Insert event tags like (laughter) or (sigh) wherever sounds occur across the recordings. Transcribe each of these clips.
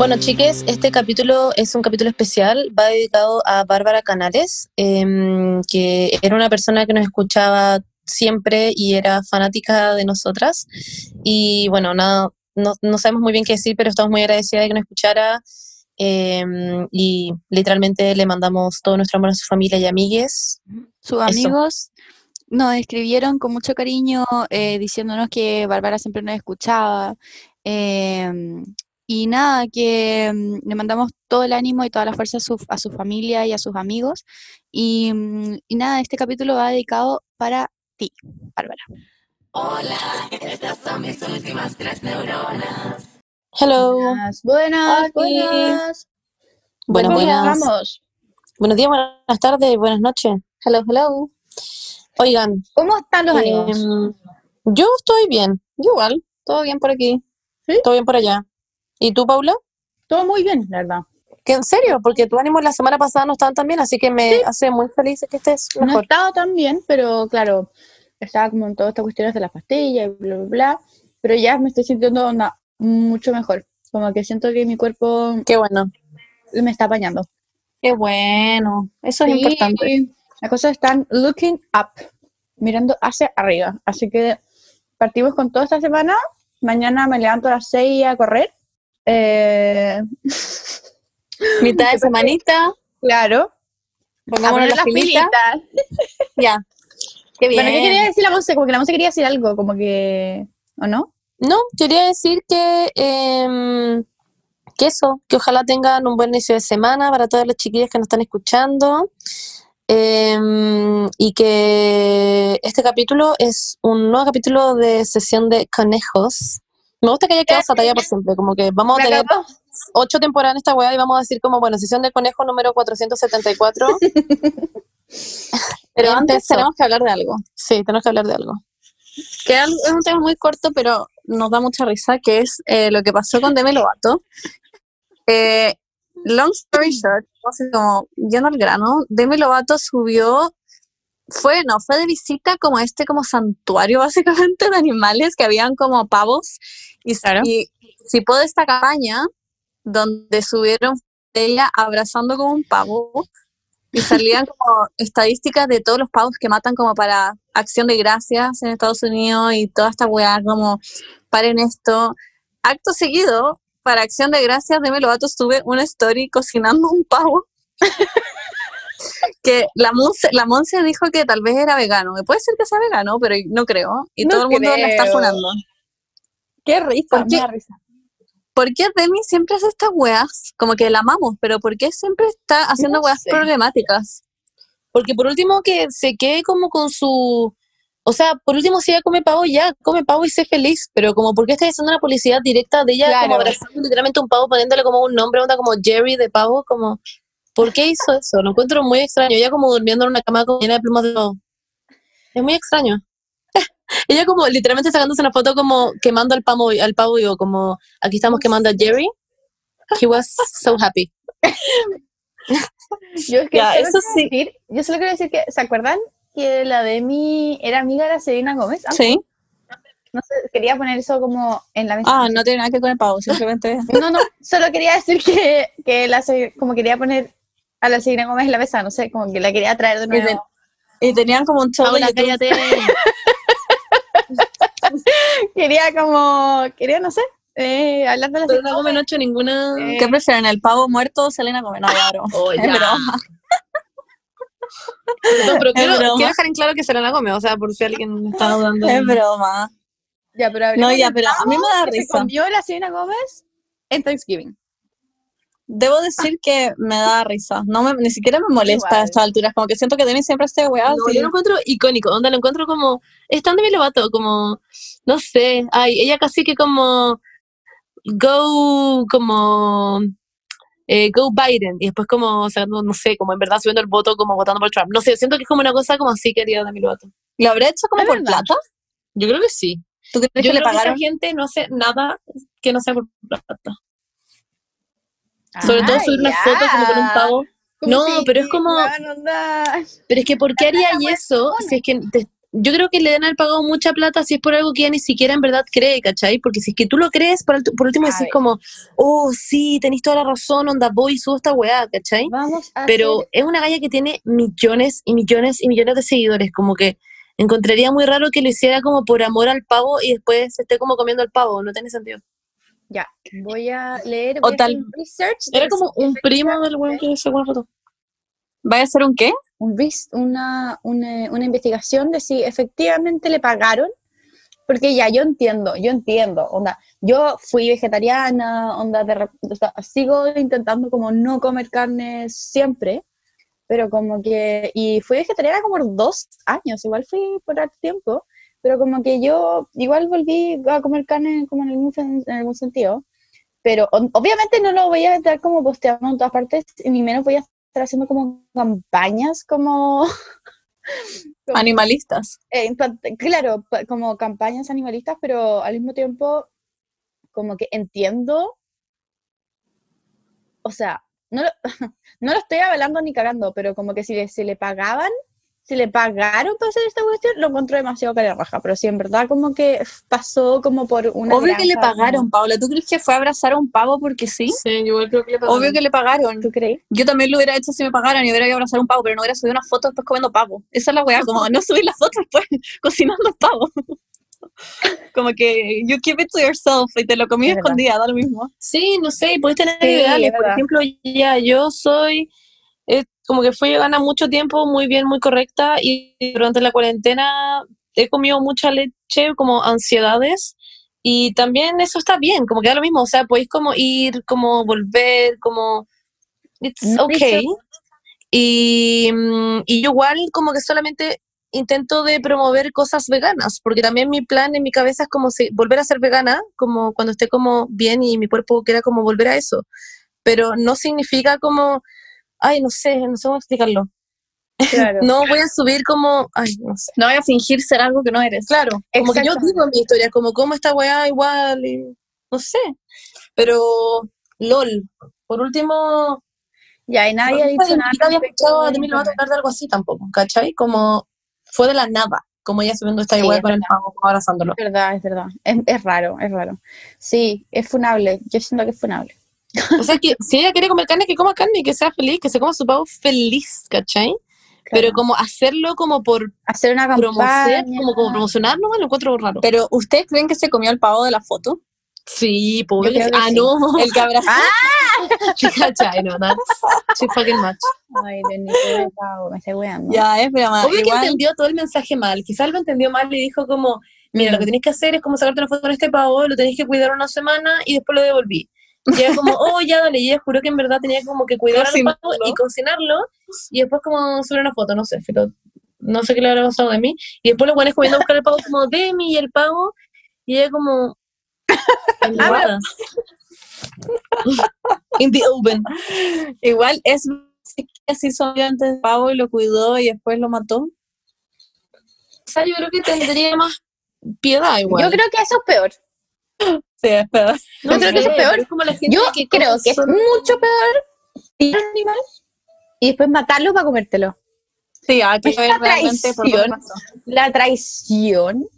Bueno, chiques, este capítulo es un capítulo especial, va dedicado a Bárbara Canales, em, que era una persona que nos escuchaba siempre y era fanática de nosotras. Y bueno, nada, no, no sabemos muy bien qué decir, pero estamos muy agradecidas de que nos escuchara. em, y literalmente le mandamos todo nuestro amor a su familia y amigues. Sus Eso. amigos nos escribieron con mucho cariño eh, diciéndonos que Bárbara siempre nos escuchaba. em, y nada, que mm, le mandamos todo el ánimo y toda la fuerza a su, a su familia y a sus amigos. Y, mm, y nada, este capítulo va dedicado para ti, Bárbara. Hello. Buenas, buenas, Oli. buenas. Buenas, ¿Cómo buenas. estamos? Buenos días, buenas tardes, buenas noches. Hello, hello. Oigan, ¿Cómo están los ánimos? em, yo estoy bien, yo igual, todo bien por aquí, ¿Sí? todo bien por allá. ¿Y tú, Paula? Todo muy bien, la verdad. Que en serio, porque tu ánimo la semana pasada no estaban tan bien, así que me hace muy feliz que estés No mejor. estaba tan bien, pero claro, estaba como en todas estas cuestiones de las pastillas y bla, bla, bla. Pero ya me estoy sintiendo onda mucho mejor. Como que siento que mi cuerpo Qué bueno. me está apañando. Qué bueno, eso es Sí, importante. Las cosas están looking up, mirando hacia arriba. Así que partimos con toda esta semana. Mañana me levanto a las 6 a correr. Eh, (laughs) Mitad de semanita, claro. pongámonos poner las pilitas. (laughs) Ya. Qué bien. Bueno, ¿qué quería decir la Monse? Como que la Monse quería decir algo, como que... ¿O no? No, quería decir que, em, que eso, que ojalá tengan un buen inicio de semana para todas las chiquillas que nos están escuchando. em, y que este capítulo es un nuevo capítulo de sesión de conejos. Me gusta que haya quedado esa talla por siempre, como que vamos a tener acabó. ocho temporadas en esta weá y vamos a decir como, bueno, sesión de conejo número 474. (laughs) Pero antes tenemos que hablar de algo. Sí, tenemos que hablar de algo. Que es un tema muy corto, pero nos da mucha risa, que es eh, lo que pasó con Demi Lovato. Eh, long story short, así como yendo al grano, Demi Lovato subió, fue, no, fue de visita como este como santuario (laughs) básicamente de animales que habían como pavos y, Claro. y participó de esta campaña donde subieron ella abrazando como un pavo y salían (laughs) como estadísticas de todos los pavos que matan como para acción de gracias en Estados Unidos y toda esta weá como paren esto. Acto seguido, para acción de gracias, Demi Lovato sube una story cocinando un pavo. (laughs) que la Monse, la Monse dijo que tal vez era vegano. Puede ser que sea vegano, pero no creo. Y No todo el mundo la está creo. funando. Qué risa, ¿Por qué? risa. ¿Por qué Demi siempre hace estas weas? Como que la amamos, pero ¿por qué siempre está haciendo No weas sé. problemáticas? Porque por último que se quede como con su... O sea, por último si ella come pavo, ya, come pavo y sé feliz. Pero como, ¿por qué estás haciendo una publicidad directa de ella como abrazando literalmente un pavo, poniéndole como un nombre, onda como Jerry de pavo? Como, ¿por qué hizo eso? Lo encuentro muy extraño. Ella como durmiendo en una cama llena de plumas de pavo. Es muy extraño. (laughs) ella como literalmente sacándose una foto como quemando al pavo, al pavo y yo como, aquí estamos quemando a Jerry. He was so happy. Yo es que eso decir- yo solo quiero decir que, ¿se acuerdan que la Demi era amiga de la Selena Gómez? Ah, Sí. No sé, quería poner eso como en la mesa. Ah, no tiene nada que ver con el pavo, simplemente. No, no, solo quería decir que, que la, como quería poner a la Selena Gómez la mesa, no sé, como que la quería traer de Y, nuevo. y tenían como un show de Paula, YouTube. cállate. Quería como, quería, no sé, eh, hablar de la Selena no come Gómez. noche ninguna... Eh, ¿Qué prefieren, el pavo muerto o Selena Gómez? No, ya, bro. Oh, (laughs) Es ya. broma. No, pero quiero, dejar en claro que Selena Gómez, o sea, por si alguien está dudando. Es broma. Ya, pero No, ya, pero a mí me da que se risa. comió la Selena Gómez en Thanksgiving. Debo decir que me da risa. No me, ni siquiera me molesta Igual. a estas alturas. Como que siento que Demi siempre hace weá No, así. yo lo encuentro icónico, onda lo encuentro como, es tan Demi Lovato, como, no sé, ay, ella casi que como, go, como, eh, go Biden, y después como sacando, no sé, como en verdad subiendo el voto, como votando por Trump, no sé, siento que es como una cosa como así querida Demi Lovato. ¿Lo habré hecho como por verdad. plata? Yo creo que sí. ¿Tú crees Yo que le creo que esa pagaron? gente no hace nada que no sea por plata. Sobre todo Ah, subir una ya. foto como con un pavo. No, si, pero es como-. Pero es que, ¿por qué haría eso si es que te- yo creo que le deben haber pagado mucha plata si es por algo que ella ni siquiera en verdad cree, ¿cachai? Porque si es que tú lo crees, por, por último decís como, oh, sí, tenéis toda la razón, onda, voy y subo esta weá, ¿cachai? Vamos a Pero hacer- es una galla que tiene millones y millones y millones de seguidores, como que encontraría muy raro que lo hiciera como por amor al pavo y después se esté como comiendo el pavo, no tiene sentido. Ya, voy a leer. O tal- hacer un research. Era como un primo del weón que una foto. ¿Vaya a ser un qué? un una, una, una investigación de si efectivamente le pagaron, porque ya yo entiendo, yo entiendo, onda, yo fui vegetariana, onda, de o sea, sigo intentando como no comer carne siempre, pero como que, y fui vegetariana como por dos años, igual fui por harto tiempo, pero como que yo igual volví a comer carne como en algún, en algún sentido, pero obviamente no lo voy a estar como posteando en todas partes, ni menos voy a estar haciendo como campañas como (laughs) Como- Animalistas. eh, claro, como campañas animalistas, pero al mismo tiempo como que entiendo, o sea, no lo, (laughs) no lo estoy avalando ni cagando, pero como que si le, si le pagaban, si le pagaron para hacer esta cuestión, lo encontré demasiado cara raja, pero si en verdad como que pasó como por una Obvio que le pagaron, Paula. ¿Tú crees que fue a abrazar a un pavo porque sí? Sí, yo igual creo que le Obvio que le pagaron. ¿Tú crees? Yo también lo hubiera hecho si me pagaran y hubiera ido a abrazar a un pavo, pero no hubiera subido una foto después comiendo pavo. Esa es la weá, como no subir la foto después (laughs) cocinando pavo. (laughs) como que you keep it to yourself y te lo comí Es verdad. escondida, da lo mismo. Sí, no sé, puedes tener Sí, ideales. es Por ejemplo, ya yo soy, eh, como que fui vegana mucho tiempo, muy bien, muy correcta, y durante la cuarentena he comido mucha leche, como ansiedades, y también eso está bien, como que da lo mismo, o sea, podéis como ir, como volver, como, it's okay. Y, mm, y yo igual como que solamente intento de promover cosas veganas, porque también mi plan en mi cabeza es como si, volver a ser vegana, como cuando esté como bien y mi cuerpo quiera como volver a eso. Pero no significa como, ay, no sé, no sé cómo explicarlo. Claro. (laughs) No voy a subir como, ay, no sé. No voy a fingir ser algo que no eres. Claro, como que yo digo en mi historia, como cómo esta weá igual, y no sé. Pero, lol, por último, Ya, y nadie ha Nunca dicho nada. había escuchado a de Demi Lovato internet. hablar de algo así tampoco, ¿cachai? Como fue de la nada, como ella subiendo esta Sí, igual es con el verdad. pavo, como abrazándolo. Es verdad, es verdad. Es, es raro, es raro. Sí, es funable. Yo siento que es funable. O sea, que si ella quiere comer carne, que coma carne y que sea feliz, que se coma su pavo feliz, ¿cachai? Pero Claro. como hacerlo como por hacer una promocionar, campaña. como, como promocionarlo, bueno, lo encuentro raro. Pero, ¿ustedes creen que se comió el pavo de la foto? Sí, pues, que ah, sí. no, El que abrazó. (laughs) ¿cachai? No, that's too fucking much. Ay, de pavo, me estoy weando. Ya, es broma. Obvio que Igual, entendió todo el mensaje mal, quizás lo entendió mal y dijo como, mira, lo que tenés que hacer es como sacarte una foto con este pavo, lo tenés que cuidar una semana y después lo devolví. Y ella como, oh, ya dale, y ella juró que en verdad tenía como que cuidar al pavo Cocinarlo. y cocinarlo y después como subir una foto, no sé, pero no sé qué le habrá pasado de mí. Y después los buenos comiendo a buscar el pavo como Demi y el pavo y ella como... (laughs) (laughs) In the oven. igual es que así son antes de pavo y lo cuidó y después lo mató. O sea, yo creo que tendría más piedad igual. Yo creo que eso es peor. (laughs) Yo creo que eso es peor. pero como la gente Yo que creo que es mucho peor tirar un animal y después matarlo para comértelo. Sí, hay que Esta ver realmente por dónde traición. pasó. La traición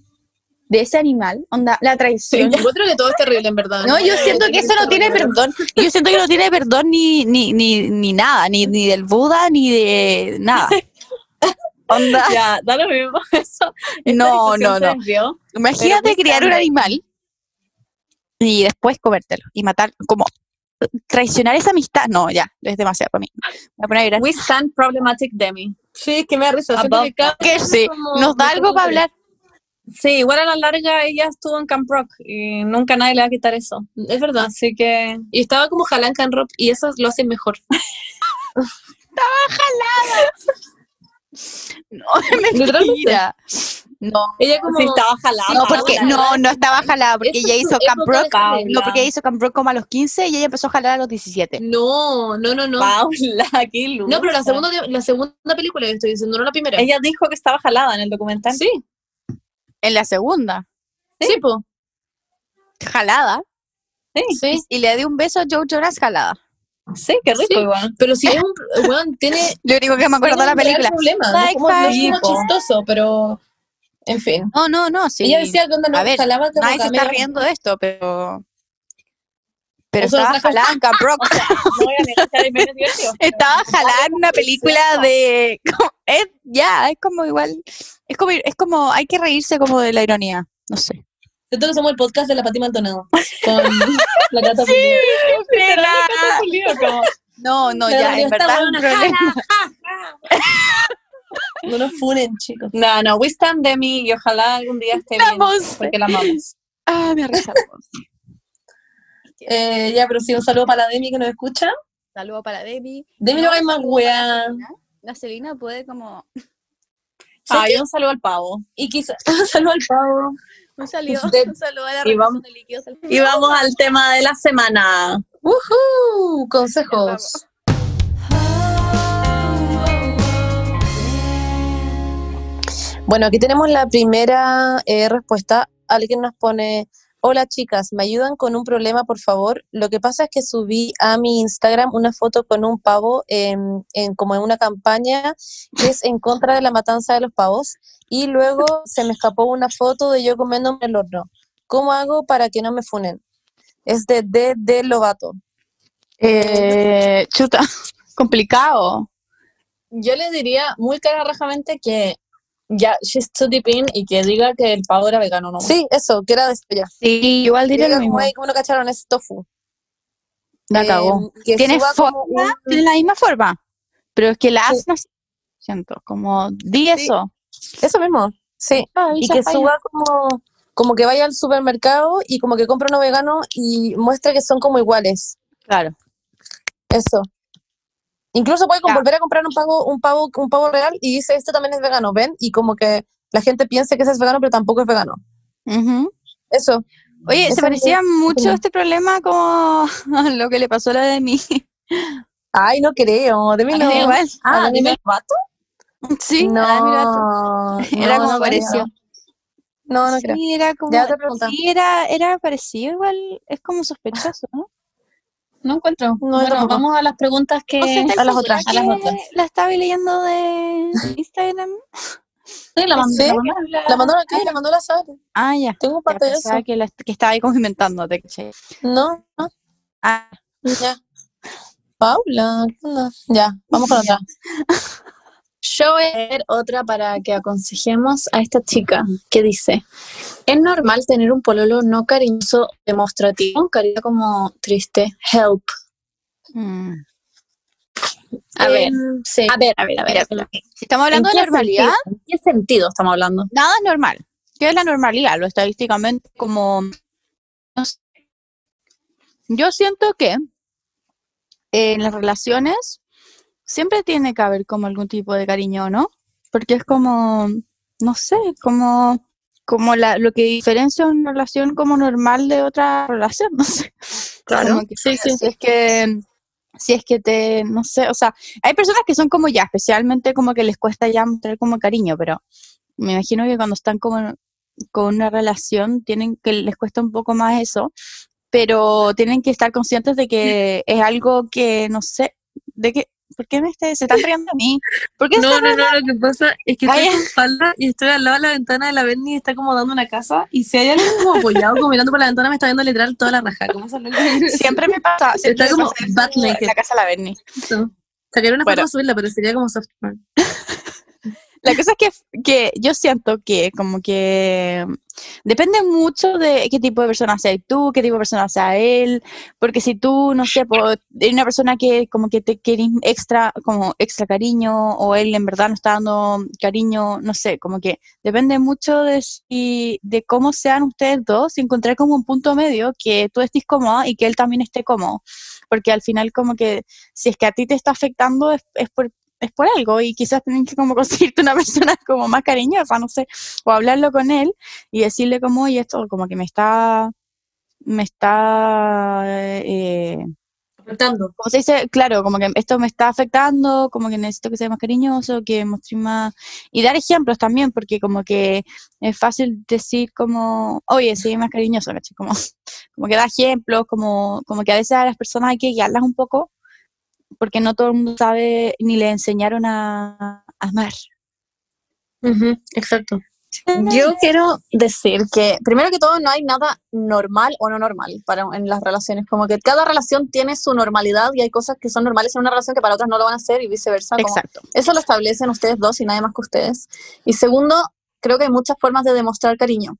de ese animal, onda, la traición. Yo creo que todo es terrible, en verdad. No, yo siento que eso no tiene perdón. Yo siento que no tiene perdón ni, ni, ni, ni nada, ni, ni del Buda, ni de nada. (laughs) Onda. Ya, da lo mismo (laughs) eso. Esta No, no, no. Imagínate criar un animal y después comértelo y matar, como traicionar esa amistad. No, ya, es demasiado para mí. Me voy a poner a. We stand problematic Demi. Sí, es que me da risa. que sí, como- nos da algo para hablar. Sí, igual a la larga ella estuvo en Camp Rock y nunca nadie le va a quitar eso. Es verdad. Así que Y estaba como jalanca en rock y eso lo hace mejor. (laughs) (laughs) No, (laughs) es mentira. No, Ella como... sí estaba jalada. no, porque no, no estaba jalada, porque ella hizo Camp Rock. No, porque ella hizo Camp Rock como a los 15 y ella empezó a jalar a los 17. No, no, no, no. Paula, (laughs) qué luz. No, pero la segunda, la segunda película que estoy diciendo, no la primera. Ella dijo que estaba jalada en el documental. Sí, En la segunda, sí, po. jalada. Sí, Y le di un beso a Joe Jonas jalada. Sí, qué rico Sí. igual. pero si (laughs) es un... Tiene... Lo único que me acuerdo de la película. problema. Like no, como, no es como chistoso, pero... En fin. No, no, no, sí. Ella decía que onda no A ver, como Nadie se está riendo de esto, pero. Pero estaba jalada en Camp Rock. No voy a negar menos divertido. (laughs) Estaba jalada en una película de. Es, ya, es como igual. Es como, es como. Hay que reírse como de la ironía. No sé. Siento que somos el podcast de la Pati Maldonado. Con (laughs) la Cata Sí, Pulido. No, no, Pero ya, en verdad. (laughs) No nos funen, chicos. No, no, we stand Demi y ojalá algún día esté bien. Vamos. Porque la amamos. Ah, me risa. Eh, ya, pero sí, un saludo para la Demi que nos escucha. Saludo para Debbie. Demi No, lo hay más. Celina. La Celina puede como. Ay, un saludo al pavo. Y quizá, (laughs) un saludo al pavo. Un saludo, De- un saludo a la y vamos- retención de líquidos. al- Y vamos al tema de la semana. ¡Woohoo! Consejos. Bueno, aquí tenemos la primera eh, respuesta. Alguien nos pone, hola chicas, ¿me ayudan con un problema, por favor? Lo que pasa es que subí a mi Instagram una foto con un pavo en, en- como en una campaña que es en contra de la matanza de los pavos y luego se me escapó una foto de yo comiéndome el horno. ¿Cómo hago para que no me funen? Es de D. de Lobato. Eh, chuta, (laughs) complicado. Yo le diría muy carajamente que ya she's too deep in y que diga que el pavo era vegano, ¿no? Sí, eso, que era de ella. Sí, igual diría lo mismo. como, "Ey, ¿cómo no cacharon? Es tofu. La Eh, cagó. Tiene forma, un- tiene la misma forma, pero es que la Sí. así. Siento, como, di eso. Eso mismo, sí. Y que falla. suba como, como que vaya al supermercado y como que compre uno vegano y muestre que son como iguales. Claro. Eso. Incluso puede volver a comprar un pavo, un pavo, un pavo real y dice esto también es vegano, ¿ven? Y como que la gente piense que ese es vegano, pero tampoco es vegano. Eso. Oye, Eso se es parecía mucho este problema como (laughs) lo que le pasó a la de mí. Ay, no creo. De mí no. Igual. Ah, A mí el vato. Sí, no, a. Era no, como no pareció. No, no creo. Era como. Ya pregunta. Sí, era, era parecido, igual. Es como sospechoso, ¿no? No encuentro. No, bueno, tampoco. vamos a las preguntas que... O sea, ¿estás a las otras, a las otras. La estaba leyendo de Instagram. Sí, la mandé. ¿Sí? la. La mandó la que la mandó la Sara. Ah, ya. Tengo un Ya parte de eso. que, la- que estaba ahí como inventando. te caché. No, no, Ah, ya. Paula, ¿qué onda? Ya, vamos con (laughs) otra. Yo voy a leer otra para que aconsejemos a esta chica que dice, es normal tener un pololo no cariñoso demostrativo, cariño como triste, help. mm. A ver, Em, sí. a ver, a ver, a ver. Mira, Si estamos hablando ¿En de normalidad, sentido? ¿En qué sentido estamos hablando? nada es normal. ¿Qué es la normalidad? Lo estadísticamente como... no sé. Yo siento que en las relaciones siempre tiene que haber como algún tipo de cariño, ¿no? Porque es como, no sé, como, como la, lo que diferencia una relación como normal de otra relación, (laughs) no sé. Claro, que sí, sí. Si es que, si es que te, no sé, o sea, hay personas que son como ya, especialmente como que les cuesta ya mostrar como cariño, pero me imagino que cuando están como con una relación tienen que les cuesta un poco más eso, pero tienen que estar conscientes de que es algo que, no sé, de que, ¿por qué me está- se están riendo de mí? ¿Por qué se No, no, no, lo que pasa es que estoy con falda y estoy al lado de la ventana de la Berni y está como dando una casa y si hay alguien como apoyado como mirando por la ventana me está viendo literal toda la raja. ¿Cómo (laughs) Siempre me pasa, siempre Está me como pasa eso en la casa de la Berni. Eso. Sacaré una foto Bueno. para subirla, pero sería como soft porn. (laughs) La cosa es que, que yo siento que como que depende mucho de qué tipo de persona seas tú, qué tipo de persona sea él, porque si tú, no sé, po, eres una persona que como que te quieres extra, como extra cariño, o él en verdad no está dando cariño, no sé, como que depende mucho de si, de cómo sean ustedes dos, encontrar como un punto medio que tú estés cómoda y que él también esté cómodo, porque al final como que si es que a ti te está afectando es, es es por algo y quizás tienen que como (laughs) conseguirte una persona como más cariñosa, no sé, o hablarlo con él y decirle como, oye, esto como que me está, me está, eh, Afectando. como se dice, claro, como que esto me está afectando, como que necesito que sea más cariñoso, que mostre más, y dar ejemplos también, porque como que es fácil decir como, oye, sí, más cariñoso, ¿cachai? Como, (laughs) como que da ejemplos, como, como que a veces a las personas hay que guiarlas un poco, porque no todo el mundo sabe ni le enseñaron a, a amar. Ujú, exacto. Yo quiero decir que, primero que todo, no hay nada normal o no normal para, en las relaciones. Como que cada relación tiene su normalidad y hay cosas que son normales en una relación que para otras no lo van a hacer y viceversa. como- Exacto. eso lo establecen ustedes dos y nadie más que ustedes. Y segundo, creo que hay muchas formas de demostrar cariño.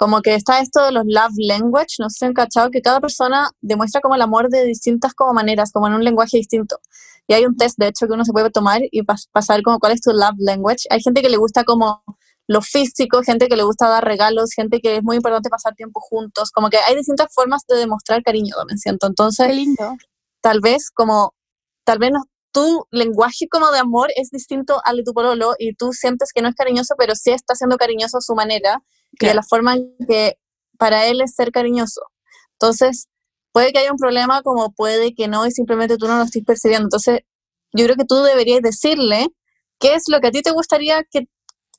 Como que está esto de los love language, no sé si han cachado, que cada persona demuestra como el amor de distintas como maneras, como en un lenguaje distinto. Y hay un test, de hecho, que uno se puede tomar y pas- pasar como cuál es tu love language. Hay gente que le gusta como lo físico, gente que le gusta dar regalos, gente que es muy importante pasar tiempo juntos. Como que hay distintas formas de demostrar cariño, me siento. Entonces, Qué lindo. tal vez como, tal vez no- tu lenguaje como de amor es distinto al de tu pololo y tú sientes que no es cariñoso, pero sí está siendo cariñoso a su manera y de Claro. la forma en que para él es ser cariñoso. Entonces, puede que haya un problema como puede que no y simplemente tú no lo estés percibiendo. Entonces, yo creo que tú deberías decirle qué es lo que a ti te gustaría que,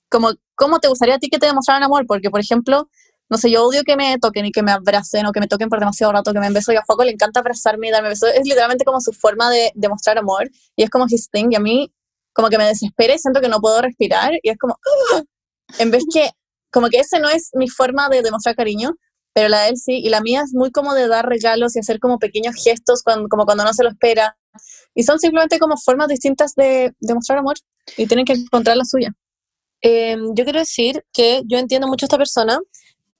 como, cómo te gustaría a ti que te demostraran amor, porque, por ejemplo, no sé, yo odio que me toquen y que me abracen o que me toquen por demasiado rato, que me den besos y a Juaco le encanta abrazarme y darme besos. Es literalmente como su forma de demostrar amor y es como his thing y a mí como que me desespera y siento que no puedo respirar y es como, ¡ah! en vez que, como que ese no es mi forma de demostrar cariño, pero la de él sí, y la mía es muy como de dar regalos y hacer como pequeños gestos cuando, como cuando no se lo espera. Y son simplemente como formas distintas de demostrar amor y tienen que encontrar la suya. Eh, yo quiero decir que yo entiendo mucho a esta persona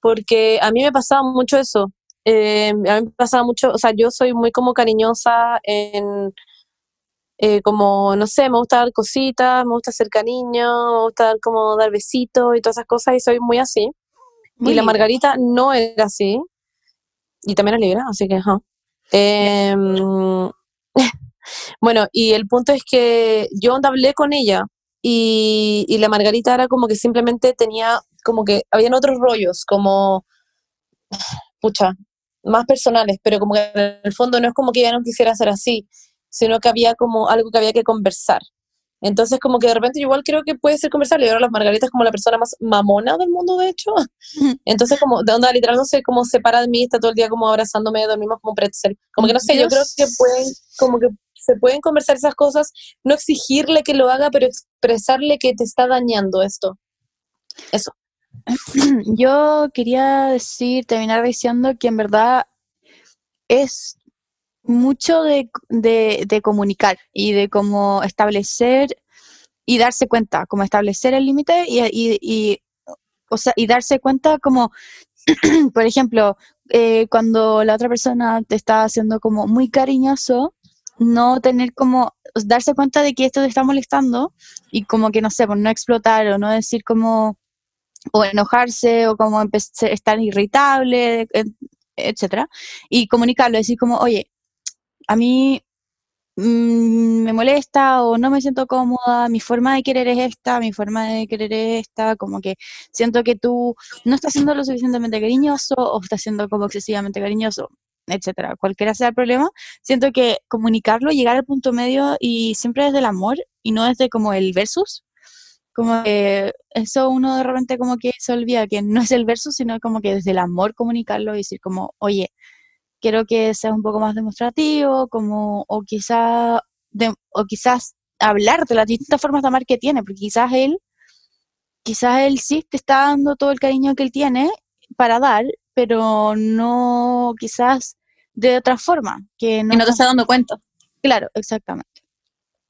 porque a mí me pasaba mucho eso. Eh, a mí me pasaba mucho, o sea, yo soy muy como cariñosa en, eh, como, no sé, me gusta dar cositas, me gusta hacer cariño, me gusta dar como dar besitos y todas esas cosas y soy muy así. Muy y la. Margarita no era así. Y también es libre, así que, ajá. Em, (laughs) bueno, y el punto es que yo hablé con ella y, y la Margarita era como que simplemente tenía, como que habían otros rollos, como, (sighs) pucha, más personales, pero como que en el fondo no es como que ella no quisiera ser así, sino que había como algo que había que conversar. Entonces, como que de repente yo igual creo que puede ser conversable. Y ahora la Margarita es como la persona más mamona del mundo, de hecho. Entonces, como, de onda, literal, no sé cómo se para de mí, está todo el día como abrazándome, dormimos como pretzel. Como que no sé, yo, Yo creo que pueden, como que se pueden conversar esas cosas, no exigirle que lo haga, pero expresarle que te está dañando esto. Eso. (clears throat) Yo quería decir, terminar diciendo que en verdad es mucho de, de, comunicar y de cómo establecer y darse cuenta, como establecer el límite y, y, o sea, y darse cuenta como, (clears throat) por ejemplo, eh, cuando la otra persona te está haciendo como muy cariñoso, no tener como, darse cuenta de que esto te está molestando y como que, no sé, por no explotar o no decir como, o enojarse o como estar irritable, et- etcétera, y comunicarlo, decir como, oye, a mí mm, me molesta o no me siento cómoda, mi forma de querer es esta, mi forma de querer es esta, como que siento que tú no estás siendo lo suficientemente cariñoso o estás siendo como excesivamente cariñoso, etcétera, cualquiera sea el problema, siento que comunicarlo, llegar al punto medio y siempre desde el amor y no desde como el versus, como que eso uno de repente como que se olvida que no es el versus, sino como que desde el amor comunicarlo y decir como, oye, quiero que seas un poco más demostrativo, como, o quizá, de- o quizás hablar de las distintas formas de amar que tiene, porque quizás él, quizás él sí te está dando todo el cariño que él tiene para dar, pero no quizás de otra forma, que no, Y no te está- dando cuenta. claro, exactamente.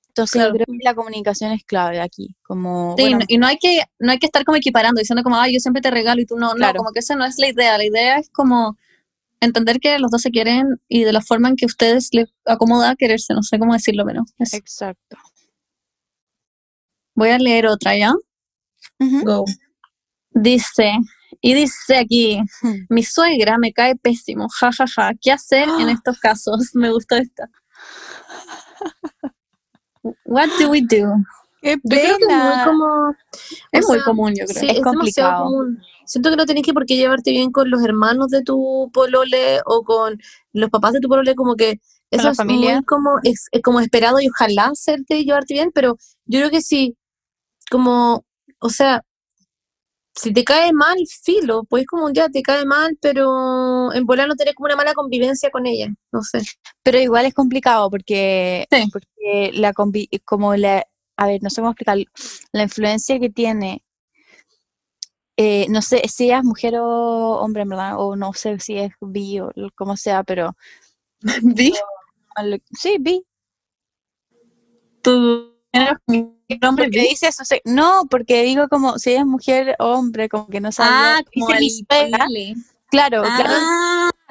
Entonces Claro. yo creo que la comunicación es clave aquí, como, Sí, bueno, y no hay que no hay que estar como equiparando, diciendo como, ay, yo siempre te regalo y tú no. Claro. No, como que esa no es la idea. La idea es como entender que los dos se quieren y de la forma en que a ustedes les acomoda quererse. No sé cómo decirlo, pero eso. exacto. Voy a leer otra, ¿ya? Go. Dice, y dice aquí, mi suegra me cae pésimo, ja, ja, ja. ¿Qué hacer en (gasps) estos casos? (laughs) Me gustó esta. What do we do? ¡Qué Yo creo que es muy como... Es muy sea, común, yo creo. Sí, Es es, demasiado complicado. común. Siento que no tenés que por qué llevarte bien con los hermanos de tu polole o con los papás de tu polole, como que eso la es familia. muy como, es, es como esperado y ojalá hacerte y llevarte bien, pero yo creo que sí, como, o sea, si te cae mal, filo, pues como un día te cae mal, pero en volar no tenés como una mala convivencia con ella, no sé. Pero igual es complicado porque, Sí. porque la convi- como la, a ver, no sé cómo explicar, la influencia que tiene eh, no sé si es mujer o hombre, verdad, o no sé si es bi o como sea, pero (laughs) ¿Vi? al- (laughs) sí, bi. Tu nombre Porque dice eso, sí. no, porque digo como si es mujer o hombre, como que no sabía. Ah, como dice mi el poli. claro,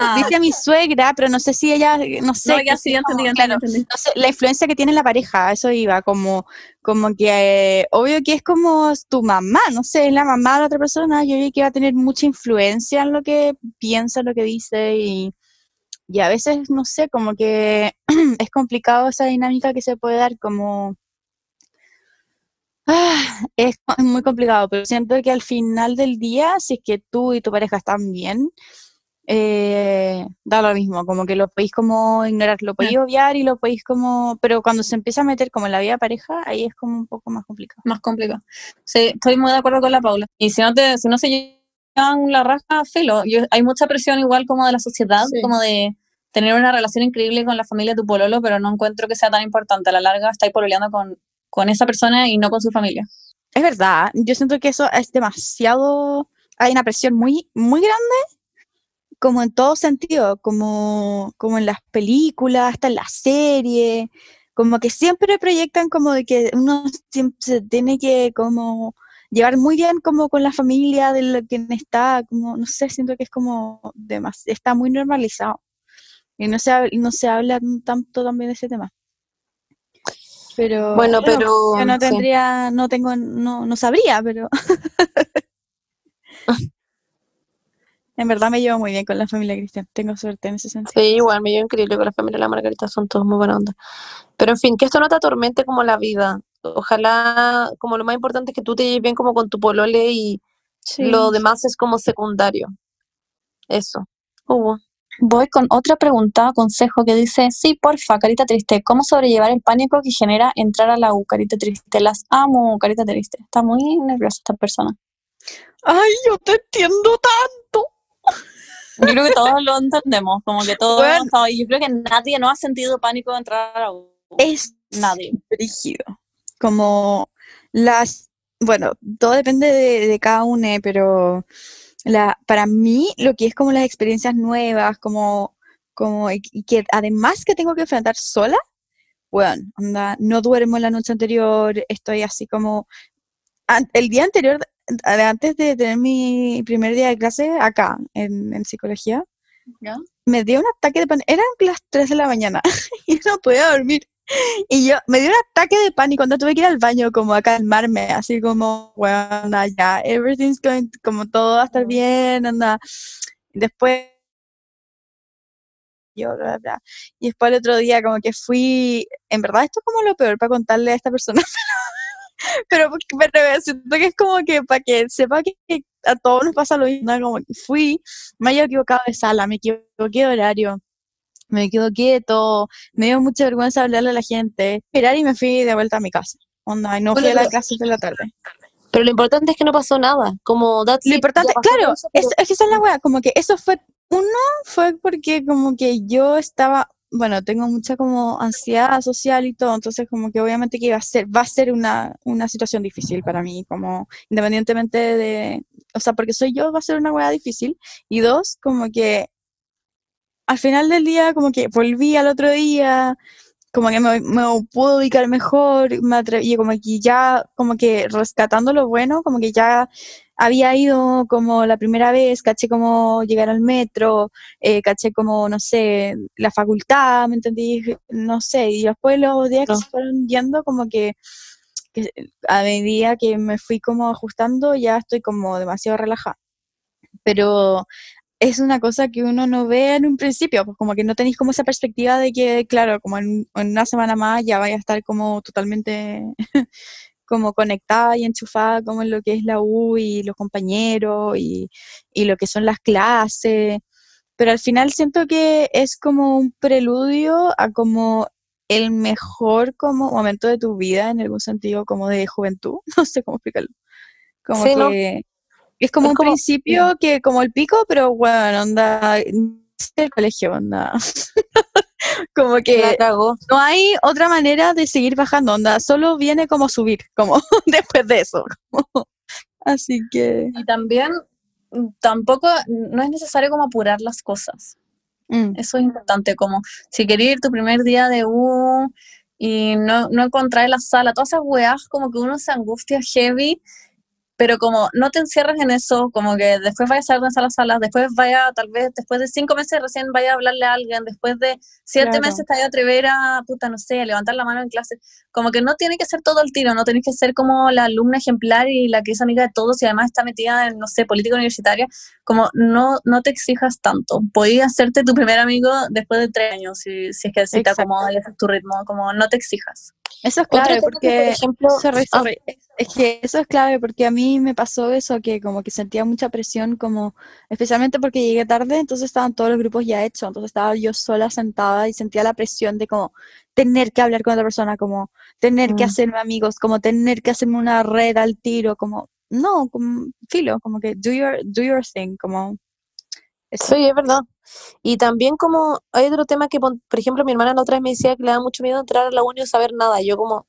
Ah, dice mi suegra, pero no sé si ella, no sé, no, ya que sí, sea ya entendí, como- ya claro, entendí, entendí. no sé, la influencia que tiene en la pareja, a eso iba, como, como que, eh, obvio que es como tu mamá, no sé, es la mamá de la otra persona, yo vi que va a tener mucha influencia en lo que piensa, lo que dice, y, y a veces, no sé, como que (clears throat) es complicado esa dinámica que se puede dar, como, ah, es muy complicado, pero siento que al final del día, si es que tú y tu pareja están bien, eh, da lo mismo, como que lo podéis como ignorar, lo podéis obviar y lo podéis como, pero cuando se empieza a meter como en la vida de pareja, ahí es como un poco más complicado. Más complicado. Sí, estoy muy de acuerdo con la Paula. Y si no, te, si no se llevan la raja, filo. Yo- hay mucha presión igual como de la sociedad, Sí. como de tener una relación increíble con la familia de tu pololo, pero no encuentro que sea tan importante. A la larga estáis pololeando con, con esa persona y no con su familia. Es verdad, yo siento que eso es demasiado, hay una presión muy, muy grande, como en todo sentido, como, como en las películas, hasta en las series, como que siempre proyectan como de que uno siempre se tiene que como llevar muy bien como con la familia de lo que está, como, no sé, siento que es como demas- está muy normalizado. Y no se, no se habla tanto también de ese tema. Pero Bueno, pero, yo no sí. tendría, no tengo, no, no sabría, pero (laughs) en verdad me llevo muy bien con la familia Cristian. Tengo suerte en ese sentido. Sí, igual, me llevo increíble con la familia de la Margarita, son todos muy buena onda. Pero en fin, que esto no te atormente como la vida. Ojalá, como lo más importante es que tú te lleves bien como con tu polole y lo demás es como secundario. Eso. Hugo. Voy con otra pregunta, consejo que dice, sí, porfa, carita triste, ¿cómo sobrellevar el pánico que genera entrar a la U, carita triste? Las amo, carita triste. Está muy nerviosa esta persona. Ay, yo te entiendo tanto. Yo creo que todos lo entendemos, como que todos Bueno. hemos estado ahí. Yo creo que nadie no ha sentido pánico de entrar a U. Es Nadie. brígido. Como las, bueno, todo depende de, de cada uno, pero la, para mí lo que es como las experiencias nuevas, como, como y y que además que tengo que enfrentar sola, bueno, onda, no duermo la noche anterior, estoy así como an- el día anterior, antes de tener mi primer día de clase acá en, en psicología, me dio un ataque de pánico. Eran las 3 de la mañana (laughs) y no podía dormir. Y yo me dio un ataque de pánico cuando tuve que ir al baño como a calmarme, así como, bueno, anda, ya, everything's going, como todo va a estar bien, anda. Después, yo, bla, bla. Y después el otro día como que fui, en verdad esto es como lo peor para contarle a esta persona, (laughs) pero, pero, siento que es como que para que sepa que, que a todos nos pasa lo mismo, como que fui, me había equivocado de sala, me equivoqué de horario, me equivoqué de todo, me dio mucha vergüenza hablarle a la gente, esperar y me fui de vuelta a mi casa. Onda, no Bueno, fui a las pero- clases de la tarde. Pero lo importante es que no pasó nada. Como, that's Lo it, importante, claro, eso, pero- es, es que esa es la como que eso fue, uno fue porque como que yo estaba, bueno, tengo mucha como ansiedad social y todo, entonces como que obviamente que iba a ser, va a ser una, una situación difícil para mí, como independientemente de, o sea, porque soy yo, va a ser una wea difícil, y dos, como que al final del día, como que volví al otro día, como que me, me pude ubicar mejor, me atreví, como que ya, como que rescatando lo bueno, como que ya había ido como la primera vez, caché como llegar al metro, eh, caché como, no sé, la facultad, ¿me entendí? No sé, y después los días que se fueron yendo, como que, que a medida que me fui como ajustando, ya estoy como demasiado relajada. Pero es una cosa que uno no ve en un principio, pues como que no tenéis como esa perspectiva de que, claro, como en, en una semana más ya vaya a estar como totalmente (laughs) como conectada y enchufada como en lo que es la U y los compañeros y, y lo que son las clases. Pero al final siento que es como un preludio a como el mejor como momento de tu vida en algún sentido como de juventud, (laughs) no sé cómo explicarlo. Como Sí, ¿no? que es como Es un como- principio que como el pico, pero bueno, onda, el colegio, onda. (laughs) (laughs) como que no hay otra manera de seguir bajando, onda, solo viene como subir, como (laughs) después de eso. como- Así que... Y también tampoco no es necesario como apurar las cosas. mm, Eso es importante, como si querías ir tu primer día de U y no, no encontrar la sala, todas esas weas como que uno se angustia heavy, pero como no te encierres en eso, como que después vayas a dónde están las salas, después vaya, tal vez después de cinco meses recién vaya a hablarle a alguien, después de siete Claro. meses te vaya a atrever a, puta, no sé, a levantar la mano en clase, como que no tiene que ser todo el tiro, no tenés que ser como la alumna ejemplar y la que es amiga de todos y además está metida en, no sé, política universitaria, como no, no te exijas tanto. Podías hacerte tu primer amigo después de tres años, si, si es que si te Exacto. acomoda y ese es tu ritmo, como no te exijas. Eso es que, porque... por ejemplo, Sorry, sorry. Es que eso es clave porque a mí me pasó eso, que como que sentía mucha presión, como especialmente porque llegué tarde, entonces estaban todos los grupos ya hechos, entonces estaba yo sola sentada y sentía la presión de como tener que hablar con otra persona, como tener que Mm. hacerme amigos, como tener que hacerme una red al tiro, como no, como filo, como que do your, do your thing, como eso. Sí, es verdad. Y también como hay otro tema que, por ejemplo, mi hermana la otra vez me decía que le da mucho miedo entrar a la uni y saber nada. Yo como,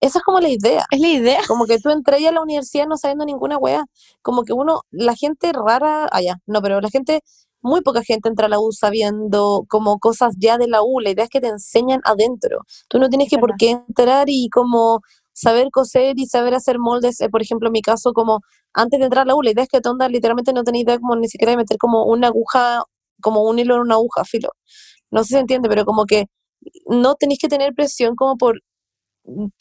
esa es como la idea. Es la idea. Como que tú entré a la universidad no sabiendo ninguna wea. Como que uno, la gente rara, allá, no, pero la gente, muy poca gente entra a la U sabiendo como cosas ya de la U. La idea es que te enseñan adentro. Tú no tienes que por qué entrar y como saber coser y saber hacer moldes. eh, por ejemplo, en mi caso, como antes de entrar a la U, la idea es que tú onda literalmente no tenés idea como ni siquiera de meter como una aguja, como un hilo en una aguja, filo. No sé si se entiende, pero como que no tenéis que tener presión como por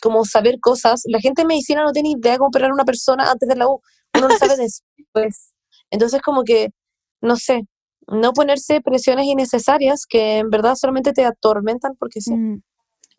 como saber cosas. La gente de medicina no tiene idea de cómo operar a una persona antes de la U. Uno lo sabe (laughs) después. Entonces, como que, no sé, no ponerse presiones innecesarias que en verdad solamente te atormentan porque sí. Mm.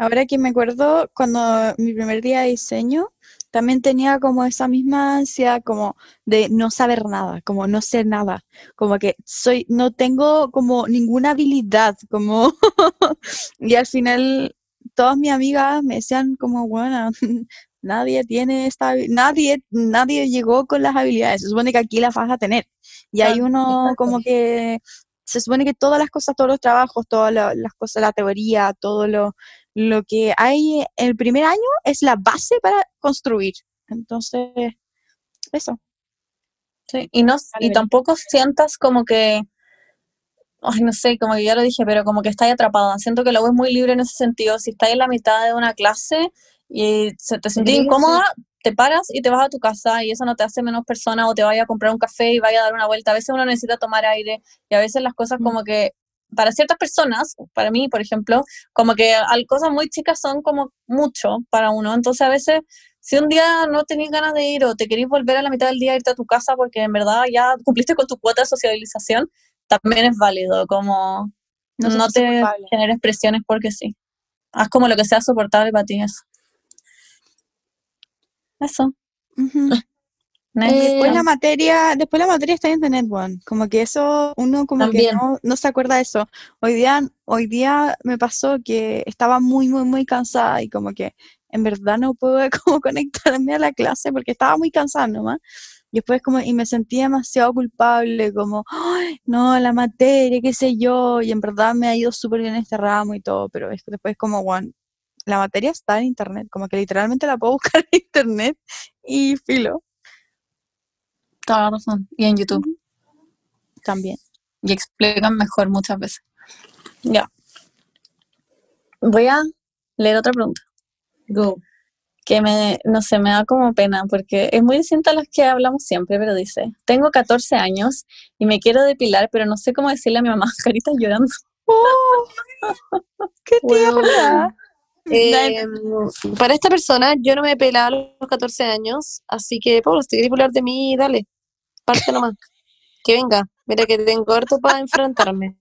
Ahora que me acuerdo, cuando mi primer día de diseño, también tenía como esa misma ansia como de no saber nada, como no sé nada, como que soy, no tengo como ninguna habilidad, como, (laughs) y al final todas mis amigas me decían como, bueno, (laughs) nadie tiene esta, nadie, nadie llegó con las habilidades, se supone que aquí las vas a tener, y hay Claro, uno como que se supone que todas las cosas, todos los trabajos, todas la- las cosas, la teoría, todo lo, lo que hay el primer año es la base para construir. Entonces, eso. Sí, y no, y tampoco sientas como que, ay, no sé, como que ya lo dije, pero como que estás atrapada. Siento que la U es muy libre en ese sentido. Si estás en la mitad de una clase y se te sentís Sí, incómoda, te paras y te vas a tu casa y eso no te hace menos persona o te vaya a comprar un café y vaya a dar una vuelta. A veces uno necesita tomar aire y a veces las cosas Mm. como que para ciertas personas, para mí, por ejemplo, como que al- cosas muy chicas son como mucho para uno. Entonces a veces si un día no tenéis ganas de ir o te queréis volver a la mitad del día a irte a tu casa porque en verdad ya cumpliste con tu cuota de socialización, también es válido, como No te generes presiones porque sí. Haz como lo que sea soportable para ti eso. Eso. (laughs) Next. Después la Eh, materia, después la materia está en Internet One. Como que eso, uno como que no, no se acuerda de eso. Hoy día, hoy día me pasó que estaba muy, muy, muy cansada y como que en verdad no pude (laughs) como conectarme a la clase porque estaba muy cansada nomás. Y después como, y me sentí demasiado culpable, como, "Ay, no, la materia, qué sé yo, y en verdad me ha ido súper bien este ramo y todo, pero es que después como, bueno, la materia está en internet, como que literalmente la puedo (laughs) buscar en internet y filo, Toda la razón. Y en YouTube. también. Y explican mejor muchas veces. Ya. Voy a leer otra pregunta. Go. Que me, no sé, me da como pena porque es muy distinta a las que hablamos siempre, pero dice, tengo 14 años y me quiero depilar, pero no sé cómo decirle a mi mamá, (laughs) carita llorando. ¡Qué (laughs) Bueno, tierna! Eh, para esta persona, yo no me pelaba a los 14 años, así que, Pablo, si quieres de mí, dale, parte nomás. (laughs) Que venga, mira que tengo harto para enfrentarme.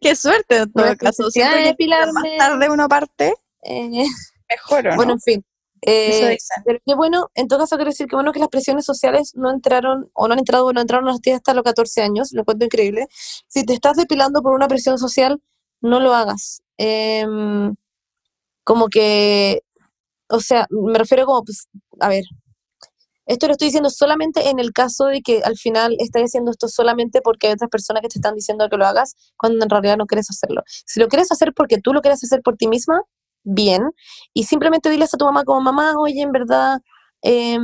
¡Qué suerte en todo caso! necesidad Siempre de que llegue más depilarme. tarde uno parte, Eh, mejor, ¿o bueno, no? en fin. Eh, pero qué bueno, en todo caso quiero decir que bueno que las presiones sociales no entraron, o no han entrado, o no entraron a las tías hasta los 14 años, lo encuentro increíble. Si te estás depilando por una presión social, no lo hagas. Em, como que, o sea, me refiero como, pues, a ver, esto lo estoy diciendo solamente en el caso de que al final estás haciendo esto solamente porque hay otras personas que te están diciendo que lo hagas cuando en realidad no quieres hacerlo. Si lo quieres hacer porque tú lo quieres hacer por ti misma, bien. Y simplemente diles a tu mamá como mamá, oye, en verdad, em,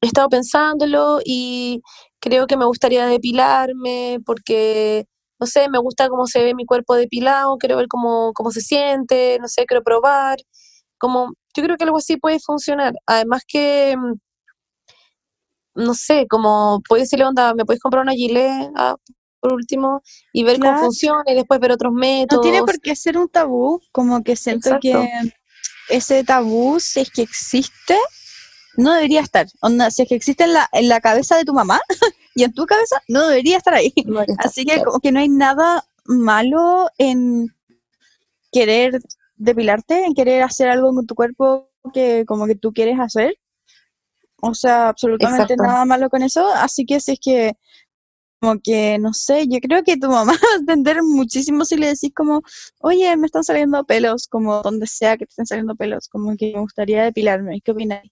he estado pensándolo y creo que me gustaría depilarme porque, no sé, me gusta cómo se ve mi cuerpo depilado, quiero ver cómo, cómo se siente, no sé, quiero probar. Como, yo creo que algo así puede funcionar. Además que, mm, no sé, como puedes decirle, onda, me puedes comprar una gilet ah, por último y ver Claro. cómo funciona y después ver otros métodos. No tiene por qué ser un tabú, como que siento Exacto. que ese tabú, si es que existe, no debería estar. Onda, si es que existe en la, en la cabeza de tu mamá (laughs) y en tu cabeza, no debería estar ahí. No, Así que claro. como que no hay nada malo en querer depilarte, en querer hacer algo con tu cuerpo que como que tú quieres hacer. O sea, absolutamente Exacto. nada malo con eso. Así que si es que como que, no sé, yo creo que tu mamá (laughs) va a entender muchísimo si le decís como, oye, me están saliendo pelos, como donde sea que te estén saliendo pelos, como que me gustaría depilarme, ¿qué opinas?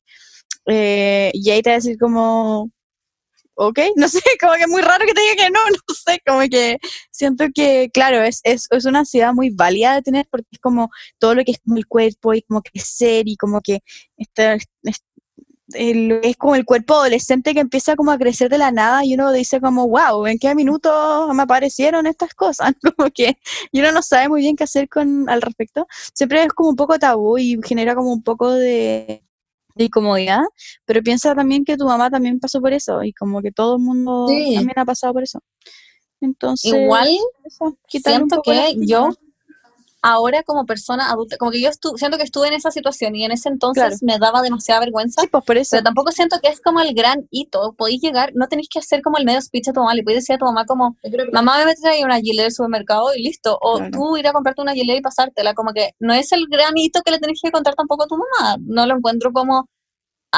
Eh, y ahí te va a decir como, ok, (laughs) no sé, como que es muy raro que te diga que no, (laughs) no sé, como que siento que, claro, es, es, es una ansiedad muy válida de tener porque es como todo lo que es como el cuerpo y como crecer y como que está, es, el- es como el cuerpo adolescente que empieza como a crecer de la nada y uno dice como, wow, ¿en qué minuto me aparecieron estas cosas? (laughs) Como que y uno no sabe muy bien qué hacer con al respecto. Siempre es como un poco tabú y genera como un poco de, de incomodidad, pero piensa también que tu mamá también pasó por eso y como que todo el mundo Sí. también ha pasado por eso. Entonces, Igual eso, siento que yo ahora como persona adulta, como que yo estu- siento que estuve en esa situación y en ese entonces Claro. me daba demasiada vergüenza. Sí, pues por eso. Pero tampoco siento que es como el gran hito. Podéis llegar, no tenéis que hacer como el medio speech a tu mamá. Le podéis decir a tu mamá como, mamá me trae una gilet del supermercado y listo. O Claro. tú ir a comprarte una gilet y pasártela. Como que no es el gran hito que le tenéis que contar tampoco a tu mamá. No lo encuentro como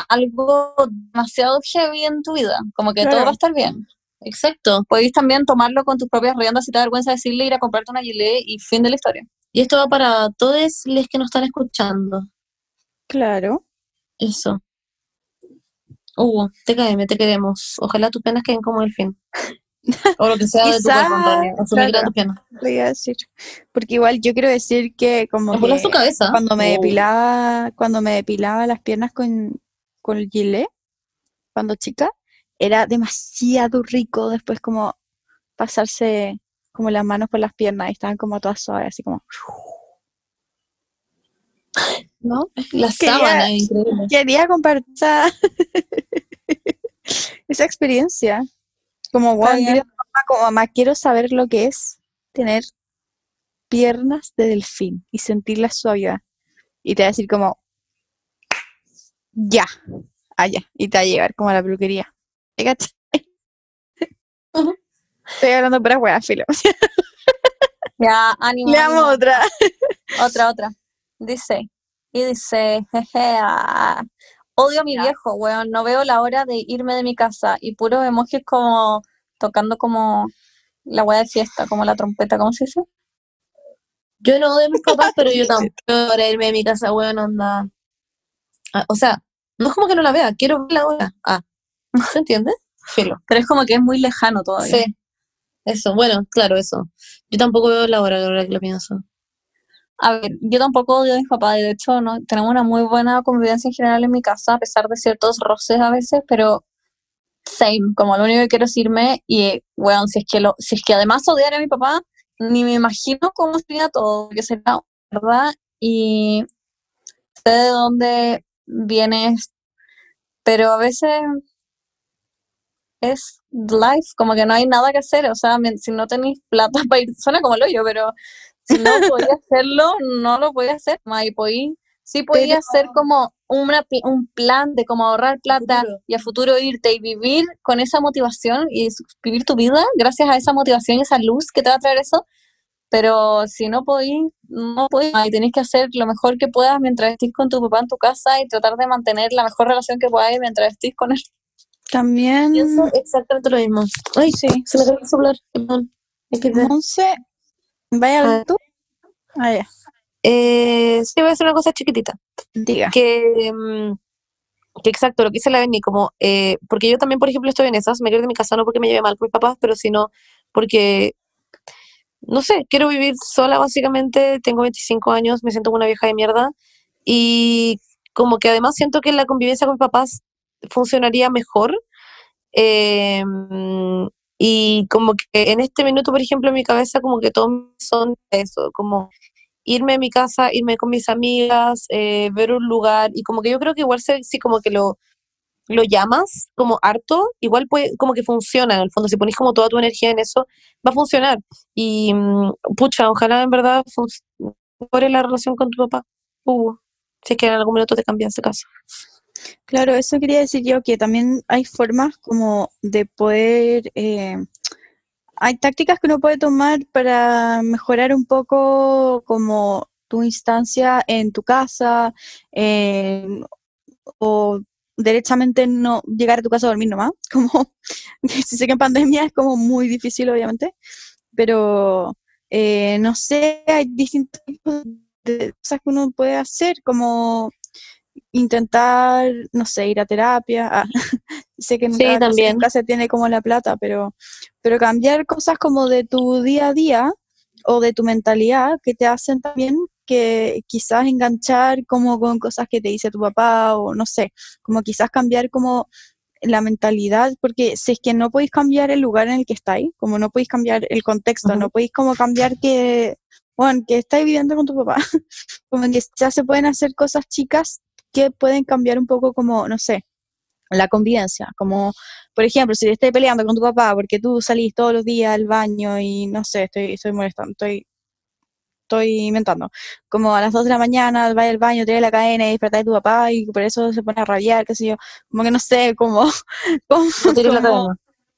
algo demasiado heavy en tu vida. Como que todo va a estar bien. Exacto. Podéis también tomarlo con tus propias riendas si te da vergüenza decirle ir a comprarte una gilet y fin de la historia. Y esto va para todos los que nos están escuchando. Claro. Eso. Hugo, TKM, te queremos. Ojalá tus penas queden como el fin. O lo que sea de tu cuerpo. Asumir claro. penas. Le iba a decir. Porque igual yo quiero decir que como que su cabeza. cuando me Oh. depilaba, cuando me depilaba las piernas con, con el gilet, cuando chica, era demasiado rico después como pasarse como las manos por las piernas y estaban como todas suaves, así como ¿No? La Quería- sábana es increíble. quería compartir esa, (laughs) esa experiencia. Como, wow, como mamá, quiero saber lo que es tener piernas de delfín y sentir la suavidad. Y te va a decir como, ya, allá. Y te va a llevar como a la peluquería. Estoy hablando para weá, filo. (laughs) Ya, ánimo. Le amo ánimo. otra. Otra, otra. Dice, y dice, jeje, ah, odio a mi viejo, weón, no veo la hora de irme de mi casa y puros emojis como tocando como la weá de fiesta, como la trompeta, ¿cómo se dice? Yo no odio a mis papás, pero yo (laughs) tampoco para irme de mi casa, weón, onda. Ah, o sea, no es como que no la vea, quiero verla ahora. Ah, ¿se entiende? Filo. Pero es como que es muy lejano todavía. Sí. Eso, bueno, claro, eso. Yo tampoco veo la hora, ahora que lo pienso. A ver, yo tampoco odio a mis papás, de hecho no, tenemos una muy buena convivencia en general en mi casa, a pesar de ciertos roces a veces, pero same, como lo único que quiero es irme y, bueno, si es que lo, si es que además odiar a mi papá, ni me imagino cómo sería todo, que sería, ¿verdad? Y sé de dónde vienes, pero a veces es life, como que no hay nada que hacer, o sea, si no tenéis plata (laughs) para ir, suena como el hoyo, pero si no podía hacerlo, no lo podía hacer, y podí- sí podía hacer como una, un plan de cómo ahorrar plata futuro. y a futuro irte y vivir con esa motivación y vivir tu vida gracias a esa motivación y esa luz que te va a traer eso, pero si no podís, no podís, y tenés que hacer lo mejor que puedas mientras estés con tu papá en tu casa y tratar de mantener la mejor relación que puedas mientras estés con él. También, Pienso exactamente lo mismo. Ay, sí. se me. Perdón. Hay que ver. Monse, ¿vaya Ah. tú? Ah, ya. Eh, sí, voy a hacer una cosa chiquitita. Diga. que, mm, que exacto, lo que dice la Benny, como, eh, porque yo también, por ejemplo, estoy en esas, me quiero de mi casa no porque me lleve mal con mis papás, pero sino porque, no sé, quiero vivir sola básicamente, tengo 25 años, me siento como una vieja de mierda, y como que además siento que la convivencia con mis papás funcionaría mejor. Eh, y como que en este minuto, por ejemplo, en mi cabeza como que todos son eso, como irme a mi casa, irme con mis amigas, eh, ver un lugar, y como que yo creo que igual si como que lo, lo llamas como harto, igual puede, como que funciona en el fondo, si pones como toda tu energía en eso, va a funcionar. Y mm, pucha, ojalá en verdad mejore la relación con tu papá, uh, si es que en algún minuto te cambias de casa. Claro, eso quería decir yo, que también hay formas como de poder, eh, hay tácticas que uno puede tomar para mejorar un poco como tu instancia en tu casa, o derechamente no llegar a tu casa a dormir nomás, (laughs) como si sé que en pandemia es como muy difícil obviamente, pero eh, no sé, hay distintos tipos de cosas que uno puede hacer, como intentar, no sé, ir a terapia. Ah, (laughs) sé que sí, también. nunca se tiene como la plata, pero, pero cambiar cosas como de tu día a día o de tu mentalidad que te hacen también que quizás enganchar como con cosas que te dice tu papá o no sé, como quizás cambiar como la mentalidad, porque si es que no podéis cambiar el lugar en el que estáis, como no podéis cambiar el contexto, no podéis como cambiar que, bueno, que estáis viviendo con tu papá, (laughs) como que ya se pueden hacer cosas chicas que pueden cambiar un poco como, no sé, la convivencia, como por ejemplo, si te estás peleando con tu papá porque tú salís todos los días al baño y no sé, estoy, estoy molestando, estoy, estoy inventando, como a las 2 de la mañana vas al baño, te la cadena y despertás de tu papá y por eso se pone a rabiar, qué sé yo, como que no sé, como, (laughs) como,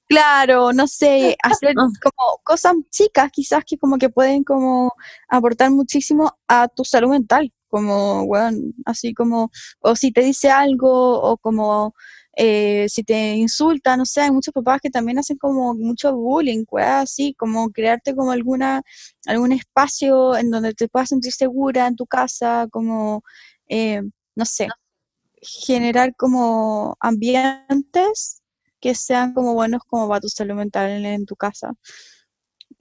claro, no sé, hacer (laughs) como cosas chicas quizás que como que pueden como aportar muchísimo a tu salud mental como, bueno, así como, o si te dice algo, o como eh, si te insulta, no sé, hay muchos papás que también hacen como mucho bullying, así, como crearte como alguna, algún espacio en donde te puedas sentir segura en tu casa, como, eh, no sé, generar como ambientes que sean como buenos como para tu salud mental en, tu casa,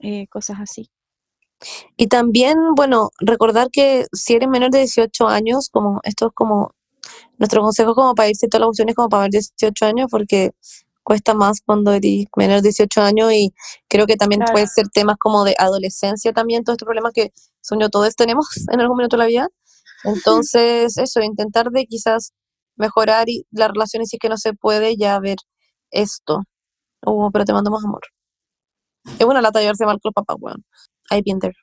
eh, cosas así. Y también, bueno, recordar que si eres menor de 18 años, como esto es como nuestro consejo como para irse todas las opciones como para ver 18 años, porque cuesta más cuando eres menor de 18 años y creo que también puede ser temas como de adolescencia también, todos estos problemas que son yo todos tenemos (laughs) en algún momento de la vida. Entonces, eso, intentar de quizás mejorar y las relaciones si es que no se puede, ya ver esto. Uh, pero te mando más amor. Es una lata llevarse mal con los papás, weón. Been there.